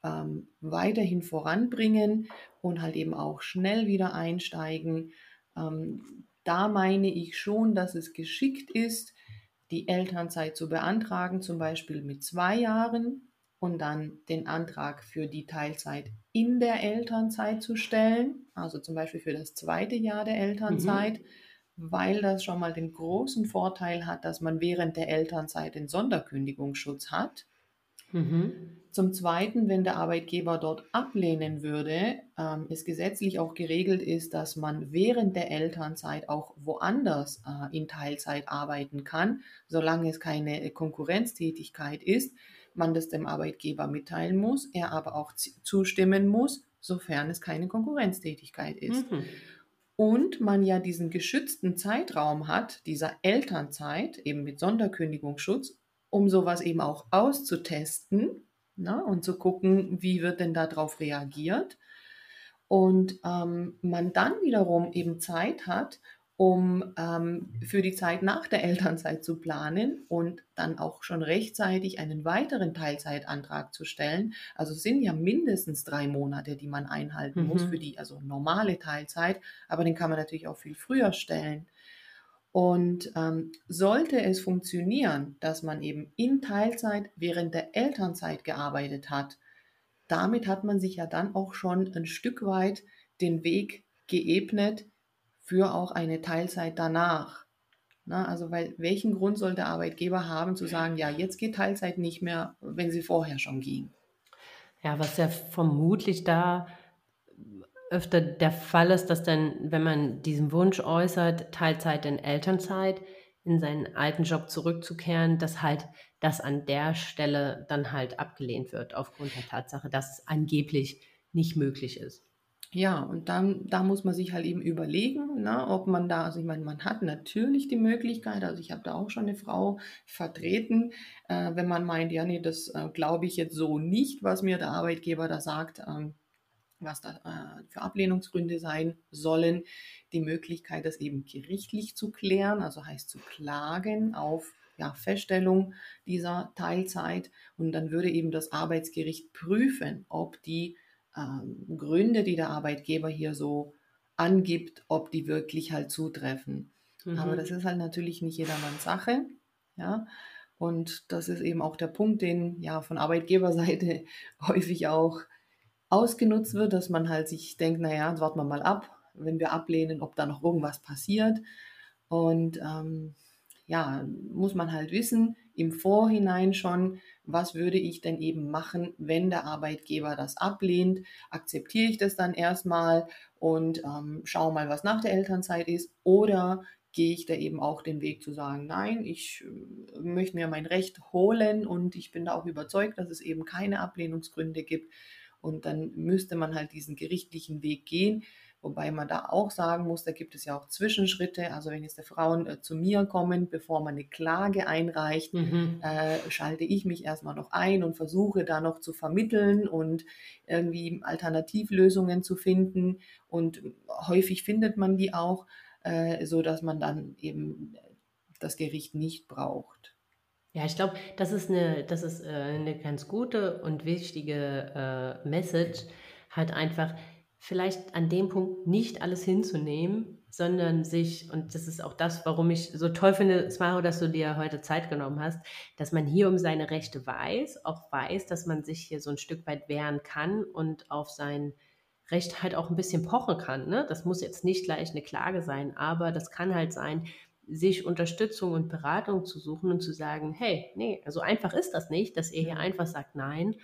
ähm, weiterhin voranbringen und halt eben auch schnell wieder einsteigen. Ähm, da meine ich schon, dass es geschickt ist, die Elternzeit zu beantragen, zum Beispiel mit zwei Jahren und dann den Antrag für die Teilzeit in der Elternzeit zu stellen, also zum Beispiel für das zweite Jahr der Elternzeit, weil das schon mal den großen Vorteil hat, dass man während der Elternzeit den Sonderkündigungsschutz hat.
Mhm.
Zum Zweiten, wenn der Arbeitgeber dort ablehnen würde, ähm, es gesetzlich auch geregelt ist, dass man während der Elternzeit auch woanders äh, in Teilzeit arbeiten kann, solange es keine Konkurrenztätigkeit ist, man das dem Arbeitgeber mitteilen muss, er aber auch zustimmen muss, sofern es keine Konkurrenztätigkeit ist.
Mhm.
Und man ja diesen geschützten Zeitraum hat, dieser Elternzeit, eben mit Sonderkündigungsschutz, um sowas eben auch auszutesten ne, und zu gucken, wie wird denn darauf reagiert. Und ähm, man dann wiederum eben Zeit hat, um ähm, für die Zeit nach der Elternzeit zu planen und dann auch schon rechtzeitig einen weiteren Teilzeitantrag zu stellen. Also es sind ja mindestens drei Monate, die man einhalten muss
Mhm.
für die also normale Teilzeit, aber den kann man natürlich auch viel früher stellen. Und ähm, sollte es funktionieren, dass man eben in Teilzeit während der Elternzeit gearbeitet hat, damit hat man sich ja dann auch schon ein Stück weit den Weg geebnet für auch eine Teilzeit danach. Na, also weil welchen Grund soll der Arbeitgeber haben zu sagen, ja, jetzt geht Teilzeit nicht mehr, wenn sie vorher schon ging?
Ja, was ja vermutlich da öfter der Fall ist, dass dann, wenn man diesen Wunsch äußert, Teilzeit in Elternzeit, in seinen alten Job zurückzukehren, dass halt das an der Stelle dann halt abgelehnt wird, aufgrund der Tatsache, dass es angeblich nicht möglich ist.
Ja, und dann, da muss man sich halt eben überlegen, ne, ob man da, also ich meine, man hat natürlich die Möglichkeit, also ich habe da auch schon eine Frau vertreten, äh, wenn man meint, ja, nee, das äh, glaube ich jetzt so nicht, was mir der Arbeitgeber da sagt, ähm, was da äh, für Ablehnungsgründe sein sollen, die Möglichkeit, das eben gerichtlich zu klären, also heißt zu klagen auf ja, Feststellung dieser Teilzeit. Und dann würde eben das Arbeitsgericht prüfen, ob die ähm, Gründe, die der Arbeitgeber hier so angibt, ob die wirklich halt zutreffen. Mhm. Aber das ist halt natürlich nicht jedermanns Sache. Ja. Und das ist eben auch der Punkt, den ja von Arbeitgeberseite häufig auch ausgenutzt wird, dass man halt sich denkt, naja, warten wir mal ab, wenn wir ablehnen, ob da noch irgendwas passiert. Und ähm, ja, muss man halt wissen, im Vorhinein schon, was würde ich denn eben machen, wenn der Arbeitgeber das ablehnt? Akzeptiere ich das dann erstmal und ähm, schaue mal, was nach der Elternzeit ist? Oder gehe ich da eben auch den Weg zu sagen, nein, ich äh, möchte mir mein Recht holen und ich bin da auch überzeugt, dass es eben keine Ablehnungsgründe gibt. Und dann müsste man halt diesen gerichtlichen Weg gehen. Wobei man da auch sagen muss, da gibt es ja auch Zwischenschritte. Also wenn jetzt die Frauen äh, zu mir kommen, bevor man eine Klage einreicht, mhm. äh, schalte ich mich erstmal noch ein und versuche da noch zu vermitteln und irgendwie Alternativlösungen zu finden. Und häufig findet man die auch, äh, so dass man dann eben das Gericht nicht braucht.
Ja, ich glaube, das ist eine, das ist äh, eine ganz gute und wichtige äh, Message, halt einfach vielleicht an dem Punkt nicht alles hinzunehmen, sondern sich, und das ist auch das, warum ich so toll finde, Smaro, dass du dir heute Zeit genommen hast, dass man hier um seine Rechte weiß, auch weiß, dass man sich hier so ein Stück weit wehren kann und auf sein Recht halt auch ein bisschen pochen kann. Ne? Das muss jetzt nicht gleich eine Klage sein, aber das kann halt sein, sich Unterstützung und Beratung zu suchen und zu sagen, hey, nee, so einfach ist das nicht, dass ihr hier einfach sagt nein,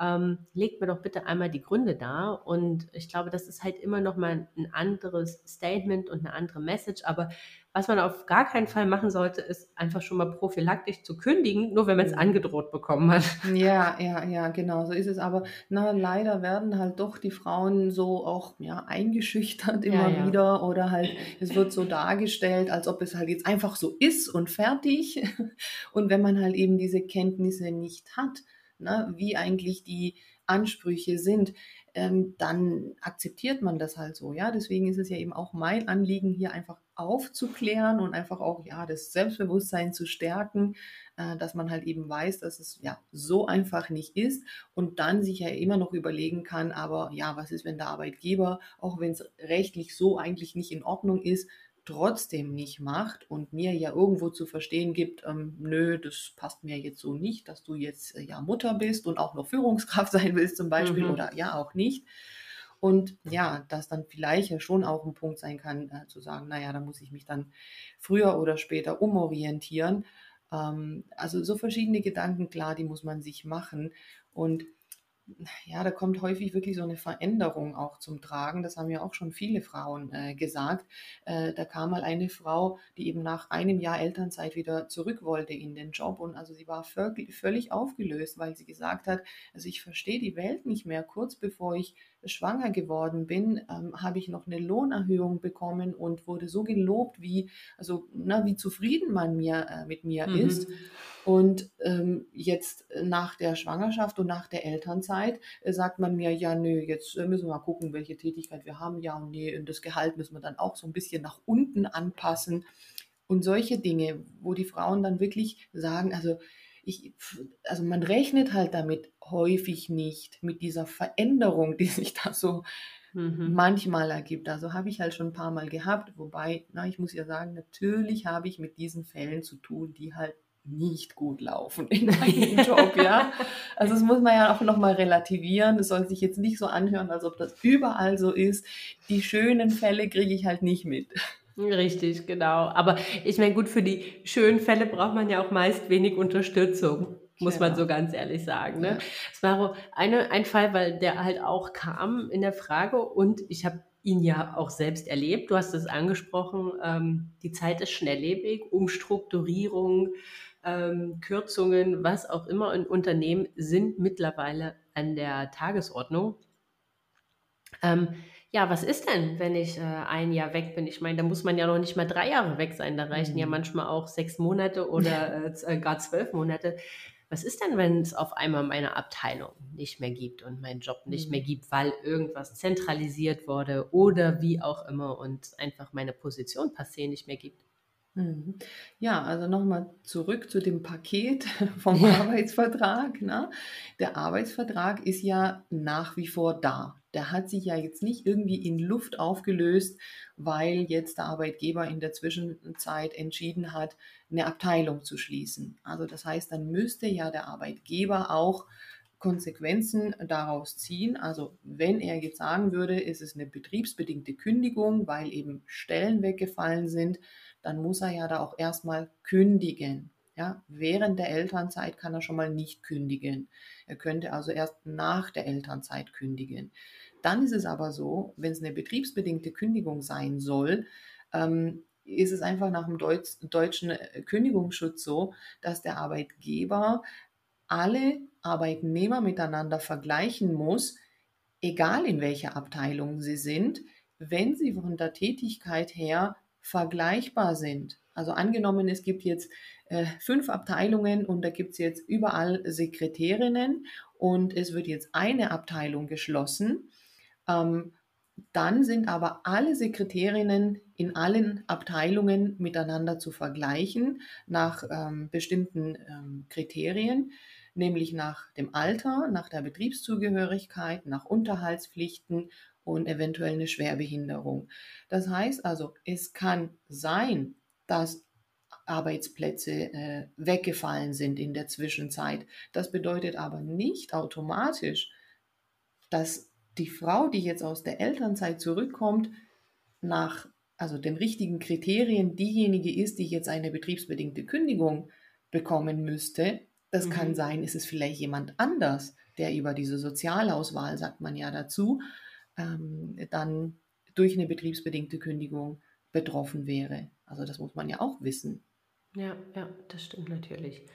ähm, legt mir doch bitte einmal die Gründe dar. Und ich glaube, das ist halt immer noch mal ein anderes Statement und eine andere Message. Aber was man auf gar keinen Fall machen sollte, ist einfach schon mal prophylaktisch zu kündigen, nur wenn man es angedroht bekommen hat.
Ja, ja, ja, genau, so ist es. Aber na, leider werden halt doch die Frauen so auch ja, eingeschüchtert immer ja, ja. wieder oder halt es wird so dargestellt, als ob es halt jetzt einfach so ist und fertig. Und wenn man halt eben diese Kenntnisse nicht hat, ne, wie eigentlich die Ansprüche sind, ähm, dann akzeptiert man das halt so. Ja, deswegen ist es ja eben auch mein Anliegen, hier einfach aufzuklären und einfach auch ja das Selbstbewusstsein zu stärken, äh, dass man halt eben weiß, dass es ja so einfach nicht ist und dann sich ja immer noch überlegen kann, aber ja, was ist, wenn der Arbeitgeber, auch wenn es rechtlich so eigentlich nicht in Ordnung ist, trotzdem nicht macht und mir ja irgendwo zu verstehen gibt, ähm, nö, das passt mir jetzt so nicht, dass du jetzt äh, ja Mutter bist und auch noch Führungskraft sein willst zum Beispiel mhm. oder ja auch nicht. Und ja, dass dann vielleicht ja schon auch ein Punkt sein kann, äh, zu sagen, naja, da muss ich mich dann früher oder später umorientieren. Ähm, also so verschiedene Gedanken, klar, die muss man sich machen. Und ja, da kommt häufig wirklich so eine Veränderung auch zum Tragen. Das haben ja auch schon viele Frauen äh, gesagt. Äh, da kam mal eine Frau, die eben nach einem Jahr Elternzeit wieder zurück wollte in den Job und also sie war völlig aufgelöst, weil sie gesagt hat, also ich verstehe die Welt nicht mehr. Kurz bevor ich schwanger geworden bin, ähm, habe ich noch eine Lohnerhöhung bekommen und wurde so gelobt, wie, also, na, wie zufrieden man mir, äh, mit mir mhm. ist. Und ähm, jetzt nach der Schwangerschaft und nach der Elternzeit äh, sagt man mir, ja, nö, jetzt äh, müssen wir mal gucken, welche Tätigkeit wir haben. Ja, und nee, und das Gehalt müssen wir dann auch so ein bisschen nach unten anpassen. Und solche Dinge, wo die Frauen dann wirklich sagen, also ich, also man rechnet halt damit häufig nicht, mit dieser Veränderung, die sich da so mhm. manchmal ergibt. Also habe ich halt schon ein paar Mal gehabt, wobei, na, ich muss ja sagen, natürlich habe ich mit diesen Fällen zu tun, die halt nicht gut laufen in meinem Job, ja. Also das muss man ja auch nochmal relativieren. Es soll sich jetzt nicht so anhören, als ob das überall so ist. Die schönen Fälle kriege ich halt nicht mit.
Richtig, genau. Aber ich meine, gut, für die schönen Fälle braucht man ja auch meist wenig Unterstützung, muss man so ganz ehrlich sagen. Ne? Es war eine, ein Fall, weil der halt auch kam in der Frage und ich habe ihn ja auch selbst erlebt. Du hast es angesprochen, ähm, die Zeit ist schnelllebig, Umstrukturierung, ähm, Kürzungen, was auch immer in Unternehmen sind mittlerweile an der Tagesordnung. Ähm, ja, was ist denn, wenn ich äh, ein Jahr weg bin? Ich meine, da muss man ja noch nicht mal drei Jahre weg sein. Da reichen mhm. ja manchmal auch sechs Monate oder äh, äh, gar zwölf Monate. was ist denn, wenn es auf einmal meine Abteilung nicht mehr gibt und meinen Job nicht mhm. mehr gibt, weil irgendwas zentralisiert wurde oder wie auch immer und einfach meine Position passé nicht mehr gibt?
Mhm. Ja, also nochmal zurück zu dem Paket vom ja. Arbeitsvertrag. Ne? Der Arbeitsvertrag ist ja nach wie vor da. Der hat sich ja jetzt nicht irgendwie in Luft aufgelöst, weil jetzt der Arbeitgeber in der Zwischenzeit entschieden hat, eine Abteilung zu schließen. Also das heißt, dann müsste ja der Arbeitgeber auch Konsequenzen daraus ziehen. Also wenn er jetzt sagen würde, ist es eine betriebsbedingte Kündigung, weil eben Stellen weggefallen sind, dann muss er ja da auch erstmal kündigen. Ja, während der Elternzeit kann er schon mal nicht kündigen. Er könnte also erst nach der Elternzeit kündigen. Dann ist es aber so, wenn es eine betriebsbedingte Kündigung sein soll, ähm, ist es einfach nach dem Deutsch, deutschen Kündigungsschutz so, dass der Arbeitgeber alle Arbeitnehmer miteinander vergleichen muss, egal in welcher Abteilung sie sind, wenn sie von der Tätigkeit her vergleichbar sind. Also angenommen, es gibt jetzt äh, fünf Abteilungen und da gibt es jetzt überall Sekretärinnen und es wird jetzt eine Abteilung geschlossen. Ähm, dann sind aber alle Sekretärinnen in allen Abteilungen miteinander zu vergleichen nach ähm, bestimmten ähm, Kriterien, nämlich nach dem Alter, nach der Betriebszugehörigkeit, nach Unterhaltspflichten und eventuell eine Schwerbehinderung. Das heißt also, es kann sein, dass Arbeitsplätze äh, weggefallen sind in der Zwischenzeit. Das bedeutet aber nicht automatisch, dass die Frau, die jetzt aus der Elternzeit zurückkommt, nach also den richtigen Kriterien diejenige ist, die jetzt eine betriebsbedingte Kündigung bekommen müsste. Das mhm. kann sein, ist es vielleicht jemand anders, der über diese Sozialauswahl, sagt man ja dazu, ähm, dann durch eine betriebsbedingte Kündigung betroffen wäre. Also das muss man ja auch wissen.
Ja, ja, das stimmt natürlich.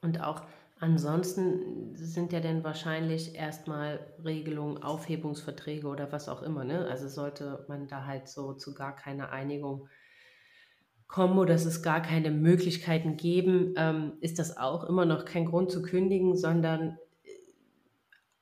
Und auch ansonsten sind ja dann wahrscheinlich erstmal Regelungen, Aufhebungsverträge oder was auch immer. Ne? Also sollte man da halt so zu gar keiner Einigung kommen oder es gar keine Möglichkeiten geben, ähm, ist das auch immer noch kein Grund zu kündigen, sondern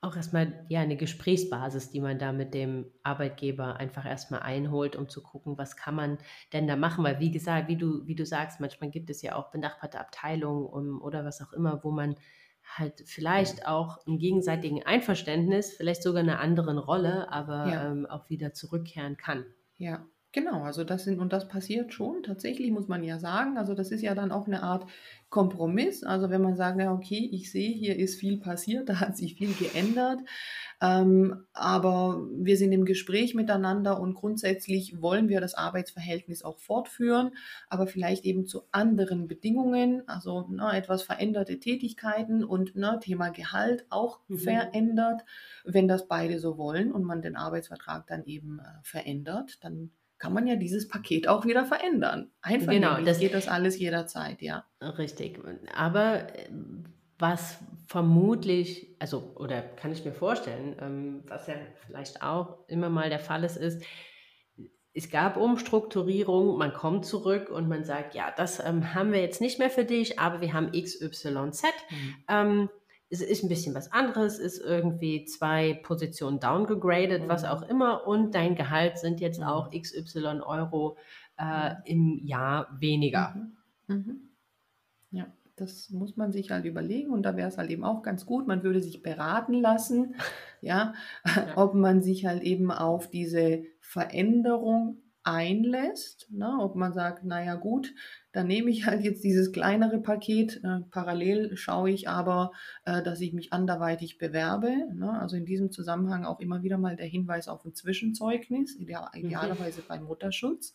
auch erstmal ja eine Gesprächsbasis, die man da mit dem Arbeitgeber einfach erstmal einholt, um zu gucken, was kann man denn da machen, weil wie gesagt, wie du wie du sagst, manchmal gibt es ja auch benachbarte Abteilungen um, oder was auch immer, wo man halt vielleicht auch im gegenseitigen Einverständnis, vielleicht sogar eine andere Rolle, aber ja. ähm, auch wieder zurückkehren kann.
Ja, Genau, also das sind, und das passiert schon, tatsächlich muss man ja sagen, also das ist ja dann auch eine Art Kompromiss, also wenn man sagt, ja, okay, ich sehe, hier ist viel passiert, da hat sich viel geändert, ähm, aber wir sind im Gespräch miteinander und grundsätzlich wollen wir das Arbeitsverhältnis auch fortführen, aber vielleicht eben zu anderen Bedingungen, also na, etwas veränderte Tätigkeiten und na, Thema Gehalt auch mhm. verändert, wenn das beide so wollen und man den Arbeitsvertrag dann eben äh, verändert, dann kann man ja dieses Paket auch wieder verändern. Einfach genau, das geht das alles jederzeit, ja.
Richtig. Aber äh, was vermutlich, also oder kann ich mir vorstellen, ähm, was ja vielleicht auch immer mal der Fall ist, ist, es gab Umstrukturierung, man kommt zurück und man sagt, ja, das ähm, haben wir jetzt nicht mehr für dich, aber wir haben XYZ. Mhm. Ähm, es ist ein bisschen was anderes, ist irgendwie zwei Positionen downgegradet, mhm. was auch immer, und dein Gehalt sind jetzt mhm. auch XY Euro äh, im Jahr weniger.
Mhm. mhm. Ja, das muss man sich halt überlegen und da wäre es halt eben auch ganz gut, man würde sich beraten lassen, ja, ja, ob man sich halt eben auf diese Veränderung einlässt, ne? ob man sagt, naja gut, dann nehme ich halt jetzt dieses kleinere Paket. Äh, parallel schaue ich aber, äh, dass ich mich anderweitig bewerbe. Ne? Also in diesem Zusammenhang auch immer wieder mal der Hinweis auf ein Zwischenzeugnis, ideal, mhm. idealerweise beim Mutterschutz.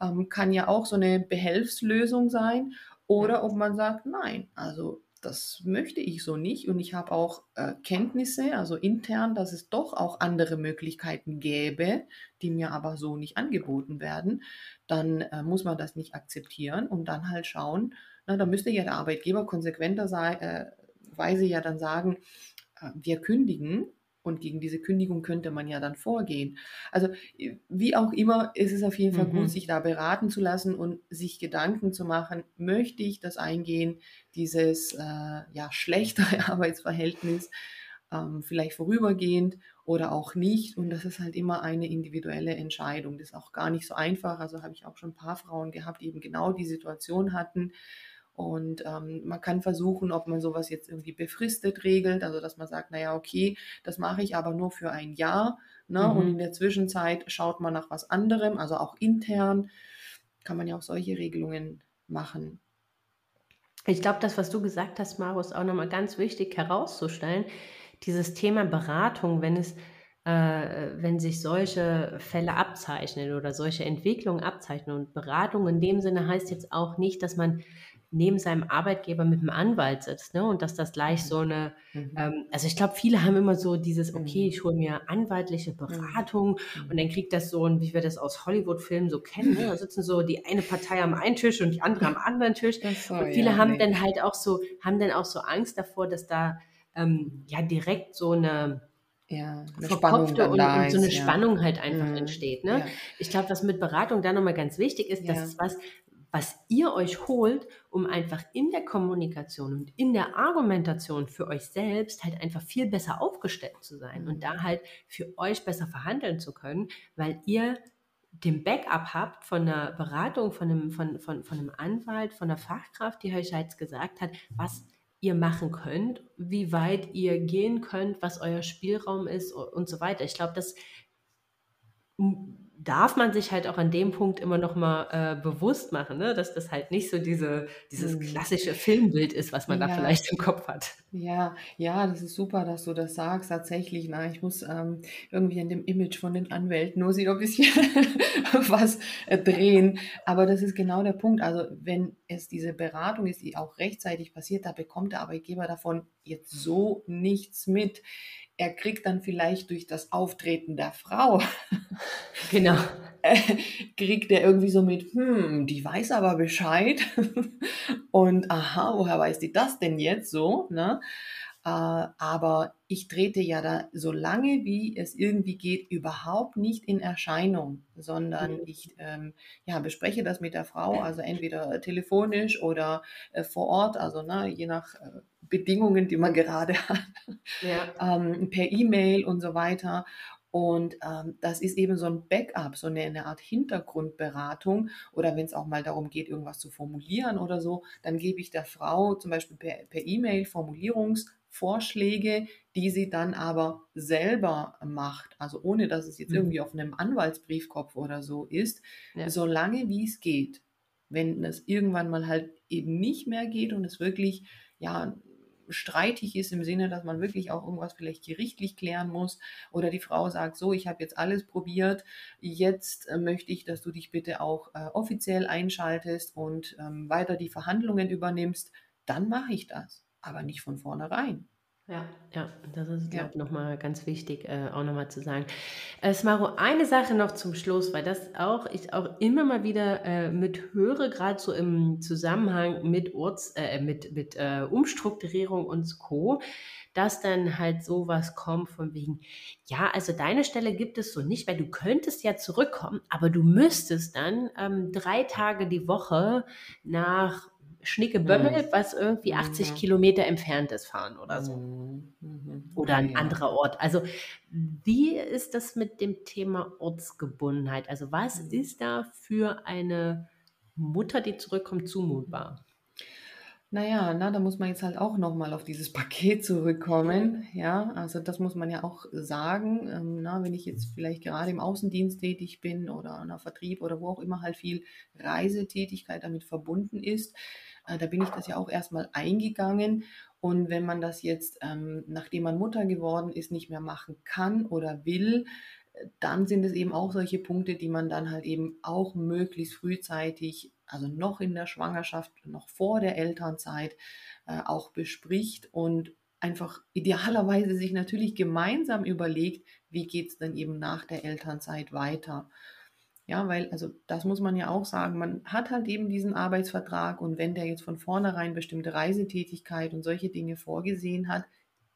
Ähm, kann ja auch so eine Behelfslösung sein. Oder ob man sagt, nein, also das möchte ich so nicht. Und ich habe auch äh, Kenntnisse, also intern, dass es doch auch andere Möglichkeiten gäbe, die mir aber so nicht angeboten werden, dann äh, muss man das nicht akzeptieren und dann halt schauen, na, da müsste ja der Arbeitgeber konsequenter sei, äh, ja dann sagen, äh, wir kündigen Und gegen diese Kündigung könnte man ja dann vorgehen. Also wie auch immer, ist es auf jeden Fall gut,
Mhm.
sich da beraten zu lassen und sich Gedanken zu machen, möchte ich das eingehen, dieses äh, ja, schlechtere Arbeitsverhältnis, ähm, vielleicht vorübergehend oder auch nicht. Und das ist halt immer eine individuelle Entscheidung. Das ist auch gar nicht so einfach. Also habe ich auch schon ein paar Frauen gehabt, die eben genau die Situation hatten. Und ähm, man kann versuchen, ob man sowas jetzt irgendwie befristet regelt, also dass man sagt, naja, okay, das mache ich aber nur für ein Jahr. Ne? Und
Mhm.
in der Zwischenzeit schaut man nach was anderem, also auch intern kann man ja auch solche Regelungen machen.
Ich glaube, das, was du gesagt hast, Maro, ist auch nochmal ganz wichtig herauszustellen. Dieses Thema Beratung, wenn es, äh, wenn sich solche Fälle abzeichnen oder solche Entwicklungen abzeichnen. Und Beratung in dem Sinne heißt jetzt auch nicht, dass man neben seinem Arbeitgeber mit einem Anwalt sitzt, ne? Und dass das gleich so eine,
Mhm.
ähm, also ich glaube, viele haben immer so dieses, okay,
Mhm.
ich hole mir anwaltliche Beratung
Mhm.
und dann kriegt das so ein, wie wir das aus Hollywood-Filmen so kennen, ne? Da sitzen so die eine Partei am einen Tisch und die andere am anderen Tisch.
So,
Und viele
ja,
haben
nee.
dann halt auch so, haben dann auch so Angst davor, dass da ähm, ja direkt so eine
Ja, eine
verkopfte und, und so eine
ist, ja.
Spannung halt einfach
Mhm.
entsteht. Ne?
Ja.
Ich glaube, was mit Beratung da nochmal ganz wichtig ist,
Ja.
ist was, was ihr euch holt, um einfach in der Kommunikation und in der Argumentation für euch selbst halt einfach viel besser aufgestellt zu sein und da halt für euch besser verhandeln zu können, weil ihr den Backup habt von einer Beratung, von einem, von, von, von einem Anwalt, von einer Fachkraft, die euch jetzt gesagt hat, was ihr machen könnt, wie weit ihr gehen könnt, was euer Spielraum ist und so weiter. Ich glaube, das darf man sich halt auch an dem Punkt immer noch mal äh, bewusst machen, ne? dass das halt nicht so diese, dieses
Mhm.
klassische Filmbild ist, was man da
Ja.
vielleicht im Kopf hat.
Ja, ja, das ist super, dass du das sagst. Tatsächlich, na, ich muss ähm, irgendwie an dem Image von den Anwälten nur sie noch ein bisschen was äh, drehen. Aber das ist genau der Punkt. Also wenn es diese Beratung ist, die auch rechtzeitig passiert, da bekommt der Arbeitgeber davon jetzt so nichts mit. Er kriegt dann vielleicht durch das Auftreten der Frau
Genau.
äh, kriegt er irgendwie so mit, hm, die weiß aber Bescheid. Und aha, woher weiß die das denn jetzt so? Ne? Äh, aber ich trete ja da, solange wie es irgendwie geht, überhaupt nicht in Erscheinung, sondern
Mhm.
ich ähm, ja, bespreche das mit der Frau, also entweder telefonisch oder äh, vor Ort, also ne, je nach äh, Bedingungen, die man gerade hat
Ja.
ähm, per E-Mail und so weiter. Und ähm, das ist eben so ein Backup, so eine, eine Art Hintergrundberatung. Oder wenn es auch mal darum geht, irgendwas zu formulieren oder so, dann gebe ich der Frau zum Beispiel per per E-Mail Formulierungsvorschläge, die sie dann aber selber macht. Also ohne, dass es jetzt
Mhm.
irgendwie auf einem Anwaltsbriefkopf oder so ist,
Ja.
solange wie es geht. Wenn es irgendwann mal halt eben nicht mehr geht und es wirklich, ja, streitig ist im Sinne, dass man wirklich auch irgendwas vielleicht gerichtlich klären muss oder die Frau sagt, so, ich habe jetzt alles probiert, jetzt äh, möchte ich, dass du dich bitte auch äh, offiziell einschaltest und ähm, weiter die Verhandlungen übernimmst, dann mache ich das, aber nicht von vornherein.
Ja, ja, das ist, glaube ich, nochmal ganz wichtig, äh, auch nochmal zu sagen. Äh, Smaro, eine Sache noch zum Schluss, weil das auch, ich auch immer mal wieder äh, mit höre, gerade so im Zusammenhang mit Orts, äh, mit, mit äh, Umstrukturierung und Co., dass dann halt sowas kommt von wegen, ja, also deine Stelle gibt es so nicht, weil du könntest ja zurückkommen, aber du müsstest dann ähm, drei Tage die Woche nach Schnickebömmel, was irgendwie 80
Mhm.
Kilometer entfernt ist, fahren oder so.
Mhm. Mhm.
Oder ein
Ja.
anderer Ort. Also, wie ist das mit dem Thema Ortsgebundenheit? Also, was
Mhm.
ist da für eine Mutter, die zurückkommt, zumutbar?
Naja, na, da muss man jetzt halt auch nochmal auf dieses Paket zurückkommen. Ja, also das muss man ja auch sagen. Ähm, na, wenn ich jetzt vielleicht gerade im Außendienst tätig bin oder in der Vertrieb oder wo auch immer halt viel Reisetätigkeit damit verbunden ist, da bin ich das ja auch erstmal eingegangen. Und wenn man das jetzt, ähm, nachdem man Mutter geworden ist, nicht mehr machen kann oder will, äh, dann sind es eben auch solche Punkte, die man dann halt eben auch möglichst frühzeitig, also noch in der Schwangerschaft, noch vor der Elternzeit, äh, auch bespricht und einfach idealerweise sich natürlich gemeinsam überlegt, wie geht es denn eben nach der Elternzeit weiter. Ja, weil, also das muss man ja auch sagen, man hat halt eben diesen Arbeitsvertrag und wenn der jetzt von vornherein bestimmte Reisetätigkeit und solche Dinge vorgesehen hat,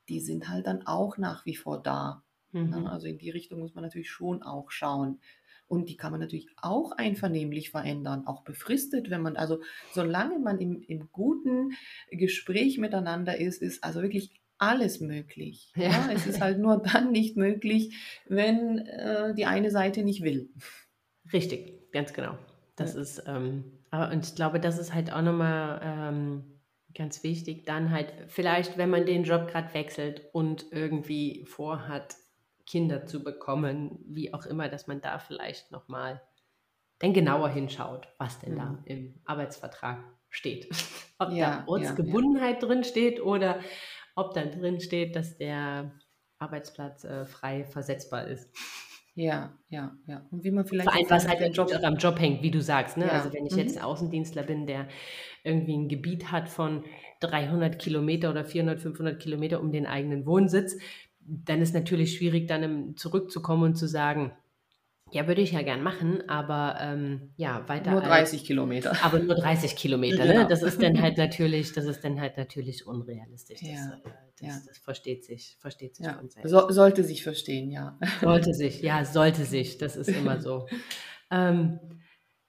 die sind halt dann auch nach wie vor da. Mhm. Ne? Also in die Richtung muss man natürlich schon auch schauen. Und die kann man natürlich auch einvernehmlich verändern, auch befristet, wenn man, also solange man im, im guten Gespräch miteinander ist, ist also wirklich alles möglich. Ja. ja. es ist halt nur dann nicht möglich, wenn äh, die eine Seite nicht will.
Richtig, ganz genau. Das ja. ist, ähm, aber und ich glaube, das ist halt auch nochmal ähm, ganz wichtig, dann halt vielleicht, wenn man den Job gerade wechselt und irgendwie vorhat, Kinder zu bekommen, wie auch immer, dass man da vielleicht nochmal dann genauer hinschaut, was denn mhm. da im Arbeitsvertrag steht. ob ja, da Ortsgebundenheit ja, drin steht oder ob da drin steht, dass der Arbeitsplatz äh, frei versetzbar ist.
Ja, ja, ja. Und wie man vielleicht.
Vor allem, was halt Job am Job hängt, wie du sagst. Ne? Ja. Also, wenn ich mhm. jetzt ein Außendienstler bin, der irgendwie ein Gebiet hat von 300 Kilometer oder 400, 500 Kilometer um den eigenen Wohnsitz, dann ist natürlich schwierig, dann zurückzukommen und zu sagen, ja, würde ich ja gern machen, aber ähm, ja, weiter.
Nur 30 als, Kilometer.
Aber nur 30 Kilometer, genau. ne? Das ist dann halt natürlich, das ist dann halt natürlich unrealistisch. Das, ja. Äh, das, ja. das versteht sich, versteht sich
ja. von selbst. So, sollte sich verstehen, ja.
Sollte sich, ja, sollte sich. Das ist immer so. ähm,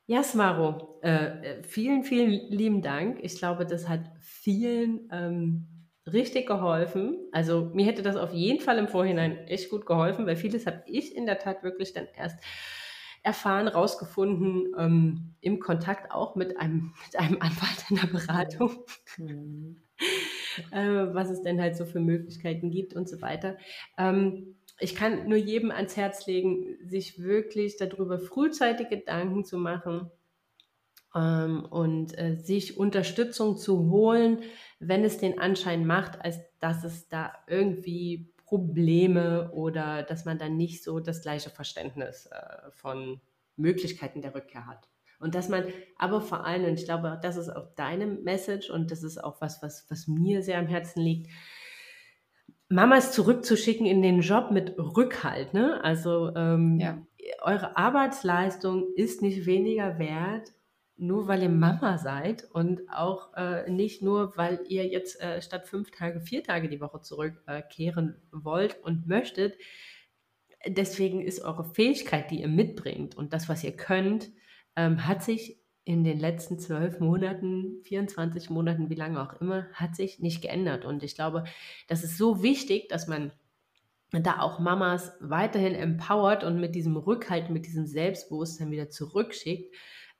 ja, Smaro, äh, vielen, vielen lieben Dank. Ich glaube, das hat vielen ähm, richtig geholfen. Also mir hätte das auf jeden Fall im Vorhinein echt gut geholfen, weil vieles habe ich in der Tat wirklich dann erst erfahren, rausgefunden, ähm, im Kontakt auch mit einem, mit einem Anwalt in der Beratung, mhm. äh, was es denn halt so für Möglichkeiten gibt und so weiter. Ähm, ich kann nur jedem ans Herz legen, sich wirklich darüber frühzeitig Gedanken zu machen, und äh, sich Unterstützung zu holen, wenn es den Anschein macht, als dass es da irgendwie Probleme oder dass man dann nicht so das gleiche Verständnis äh, von Möglichkeiten der Rückkehr hat. Und dass man aber vor allem, und ich glaube, das ist auch deine Message und das ist auch was, was, was mir sehr am Herzen liegt, Mamas zurückzuschicken in den Job mit Rückhalt. Ne? Also ähm, ja. eure Arbeitsleistung ist nicht weniger wert nur weil ihr Mama seid und auch äh, nicht nur, weil ihr jetzt äh, statt fünf Tage vier Tage die Woche zurückkehren äh, wollt und möchtet. Deswegen ist eure Fähigkeit, die ihr mitbringt und das, was ihr könnt, ähm, hat sich in den letzten zwölf Monaten, 24 Monaten, wie lange auch immer, hat sich nicht geändert. Und ich glaube, das ist so wichtig, dass man da auch Mamas weiterhin empowert und mit diesem Rückhalt, mit diesem Selbstbewusstsein wieder zurückschickt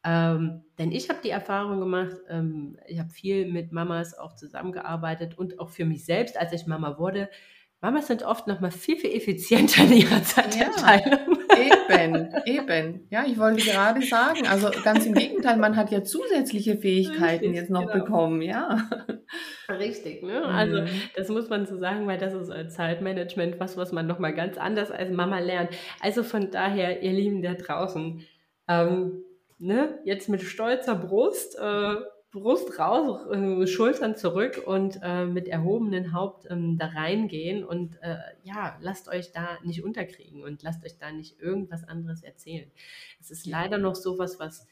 ähm, denn ich habe die Erfahrung gemacht, ähm, ich habe viel mit Mamas auch zusammengearbeitet und auch für mich selbst, als ich Mama wurde. Mamas sind oft noch mal viel, viel effizienter in ihrer Zeiteinteilung.
Ja, eben, eben. Ja, ich wollte gerade sagen, also ganz im Gegenteil, man hat ja zusätzliche Fähigkeiten Richtig, jetzt noch genau. bekommen, ja.
Richtig, ne? Also mhm. das muss man so sagen, weil das ist als Zeitmanagement was, was man noch mal ganz anders als Mama lernt. Also von daher, ihr Lieben da draußen, ähm, ne, jetzt mit stolzer Brust, äh, Brust raus, äh, Schultern zurück und äh, mit erhobenen Haupt ähm, da reingehen und äh, ja, lasst euch da nicht unterkriegen und lasst euch da nicht irgendwas anderes erzählen. Es ist leider noch sowas, was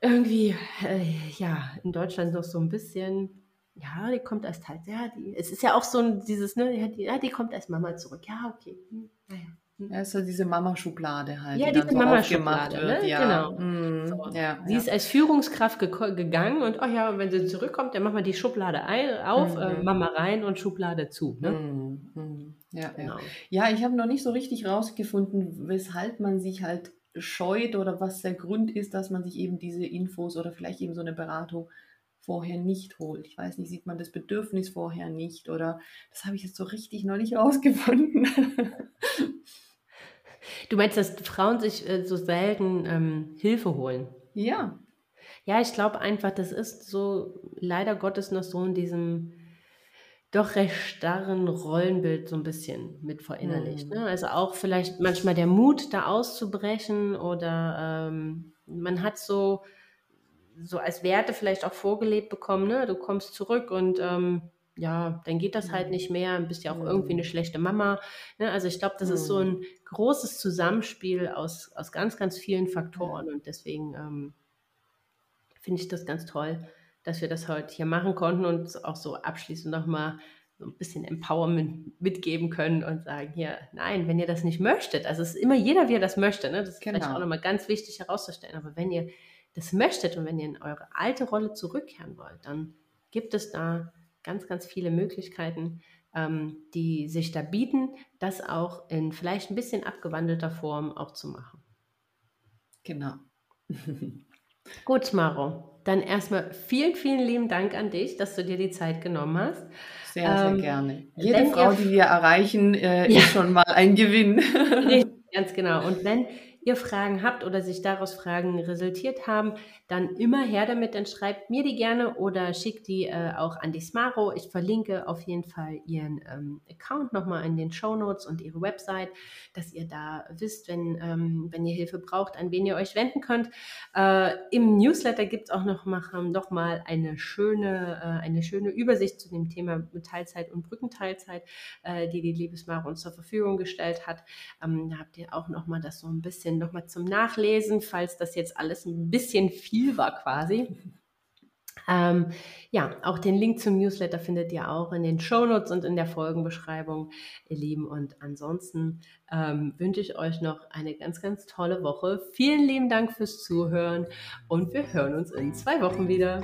irgendwie, äh, ja, in Deutschland noch so ein bisschen ja, die kommt erst halt, ja, die, es ist ja auch so ein, dieses, ne, die, ja, die kommt erst Mama zurück, ja, okay, hm, naja.
Ja, ist so diese Mama-Schublade halt.
Ja, die diese so Mama-Schublade, ne? ja. genau. Mm, so. ja, sie ja. ist als Führungskraft ge gegangen und, oh ja, wenn sie zurückkommt, dann machen wir die Schublade ein, auf, mm, äh, Mama rein und Schublade zu. Ne?
Mm, ja, genau. ja. ja, ich habe noch nicht so richtig rausgefunden, weshalb man sich halt scheut oder was der Grund ist, dass man sich eben diese Infos oder vielleicht eben so eine Beratung vorher nicht holt. Ich weiß nicht, sieht man das Bedürfnis vorher nicht oder das habe ich jetzt so richtig noch nicht rausgefunden.
Du meinst, dass Frauen sich äh, so selten ähm, Hilfe holen?
Ja.
Ja, ich glaube einfach, das ist so leider Gottes noch so in diesem doch recht starren Rollenbild so ein bisschen mit verinnerlicht. Mhm. Ne? Also auch vielleicht manchmal der Mut, da auszubrechen oder ähm, man hat so, so als Werte vielleicht auch vorgelebt bekommen, ne? du kommst zurück und ähm, ja, dann geht das halt nicht mehr, bist ja auch irgendwie eine schlechte Mama. Ne? Also ich glaube, das ist so ein großes Zusammenspiel aus, aus ganz, ganz vielen Faktoren und deswegen ähm, finde ich das ganz toll, dass wir das heute hier machen konnten und auch so abschließend nochmal so ein bisschen Empowerment mitgeben können und sagen, hier, nein, wenn ihr das nicht möchtet, also es ist immer jeder, wie er das möchte, ne? das ist genau. vielleicht auch nochmal ganz wichtig herauszustellen, aber wenn ihr das möchtet und wenn ihr in eure alte Rolle zurückkehren wollt, dann gibt es da ganz, ganz viele Möglichkeiten, ähm, die sich da bieten, das auch in vielleicht ein bisschen abgewandelter Form auch zu machen.
Genau.
Gut, Maro. Dann erstmal vielen, vielen lieben Dank an dich, dass du dir die Zeit genommen hast.
Sehr, sehr ähm, gerne. Jede Frau, die wir erreichen, äh, ja. ist schon mal ein Gewinn.
Ganz genau. Und wenn ihr Fragen habt oder sich daraus Fragen resultiert haben, dann immer her damit, dann schreibt mir die gerne oder schickt die äh, auch an die Smaro. Ich verlinke auf jeden Fall ihren ähm, Account nochmal in den Show Notes und ihre Website, dass ihr da wisst, wenn, ähm, wenn ihr Hilfe braucht, an wen ihr euch wenden könnt. Äh, Im Newsletter gibt es auch noch mal, noch mal eine, schöne, äh, eine schöne Übersicht zu dem Thema Teilzeit und Brückenteilzeit, äh, die die liebe Smaro uns zur Verfügung gestellt hat. Ähm, da habt ihr auch noch mal das so ein bisschen noch mal zum Nachlesen, falls das jetzt alles ein bisschen viel war quasi. Ähm, ja, auch den Link zum Newsletter findet ihr auch in den Shownotes und in der Folgenbeschreibung, ihr Lieben. Und ansonsten ähm, wünsche ich euch noch eine ganz, ganz tolle Woche. Vielen lieben Dank fürs Zuhören und wir hören uns in zwei Wochen wieder.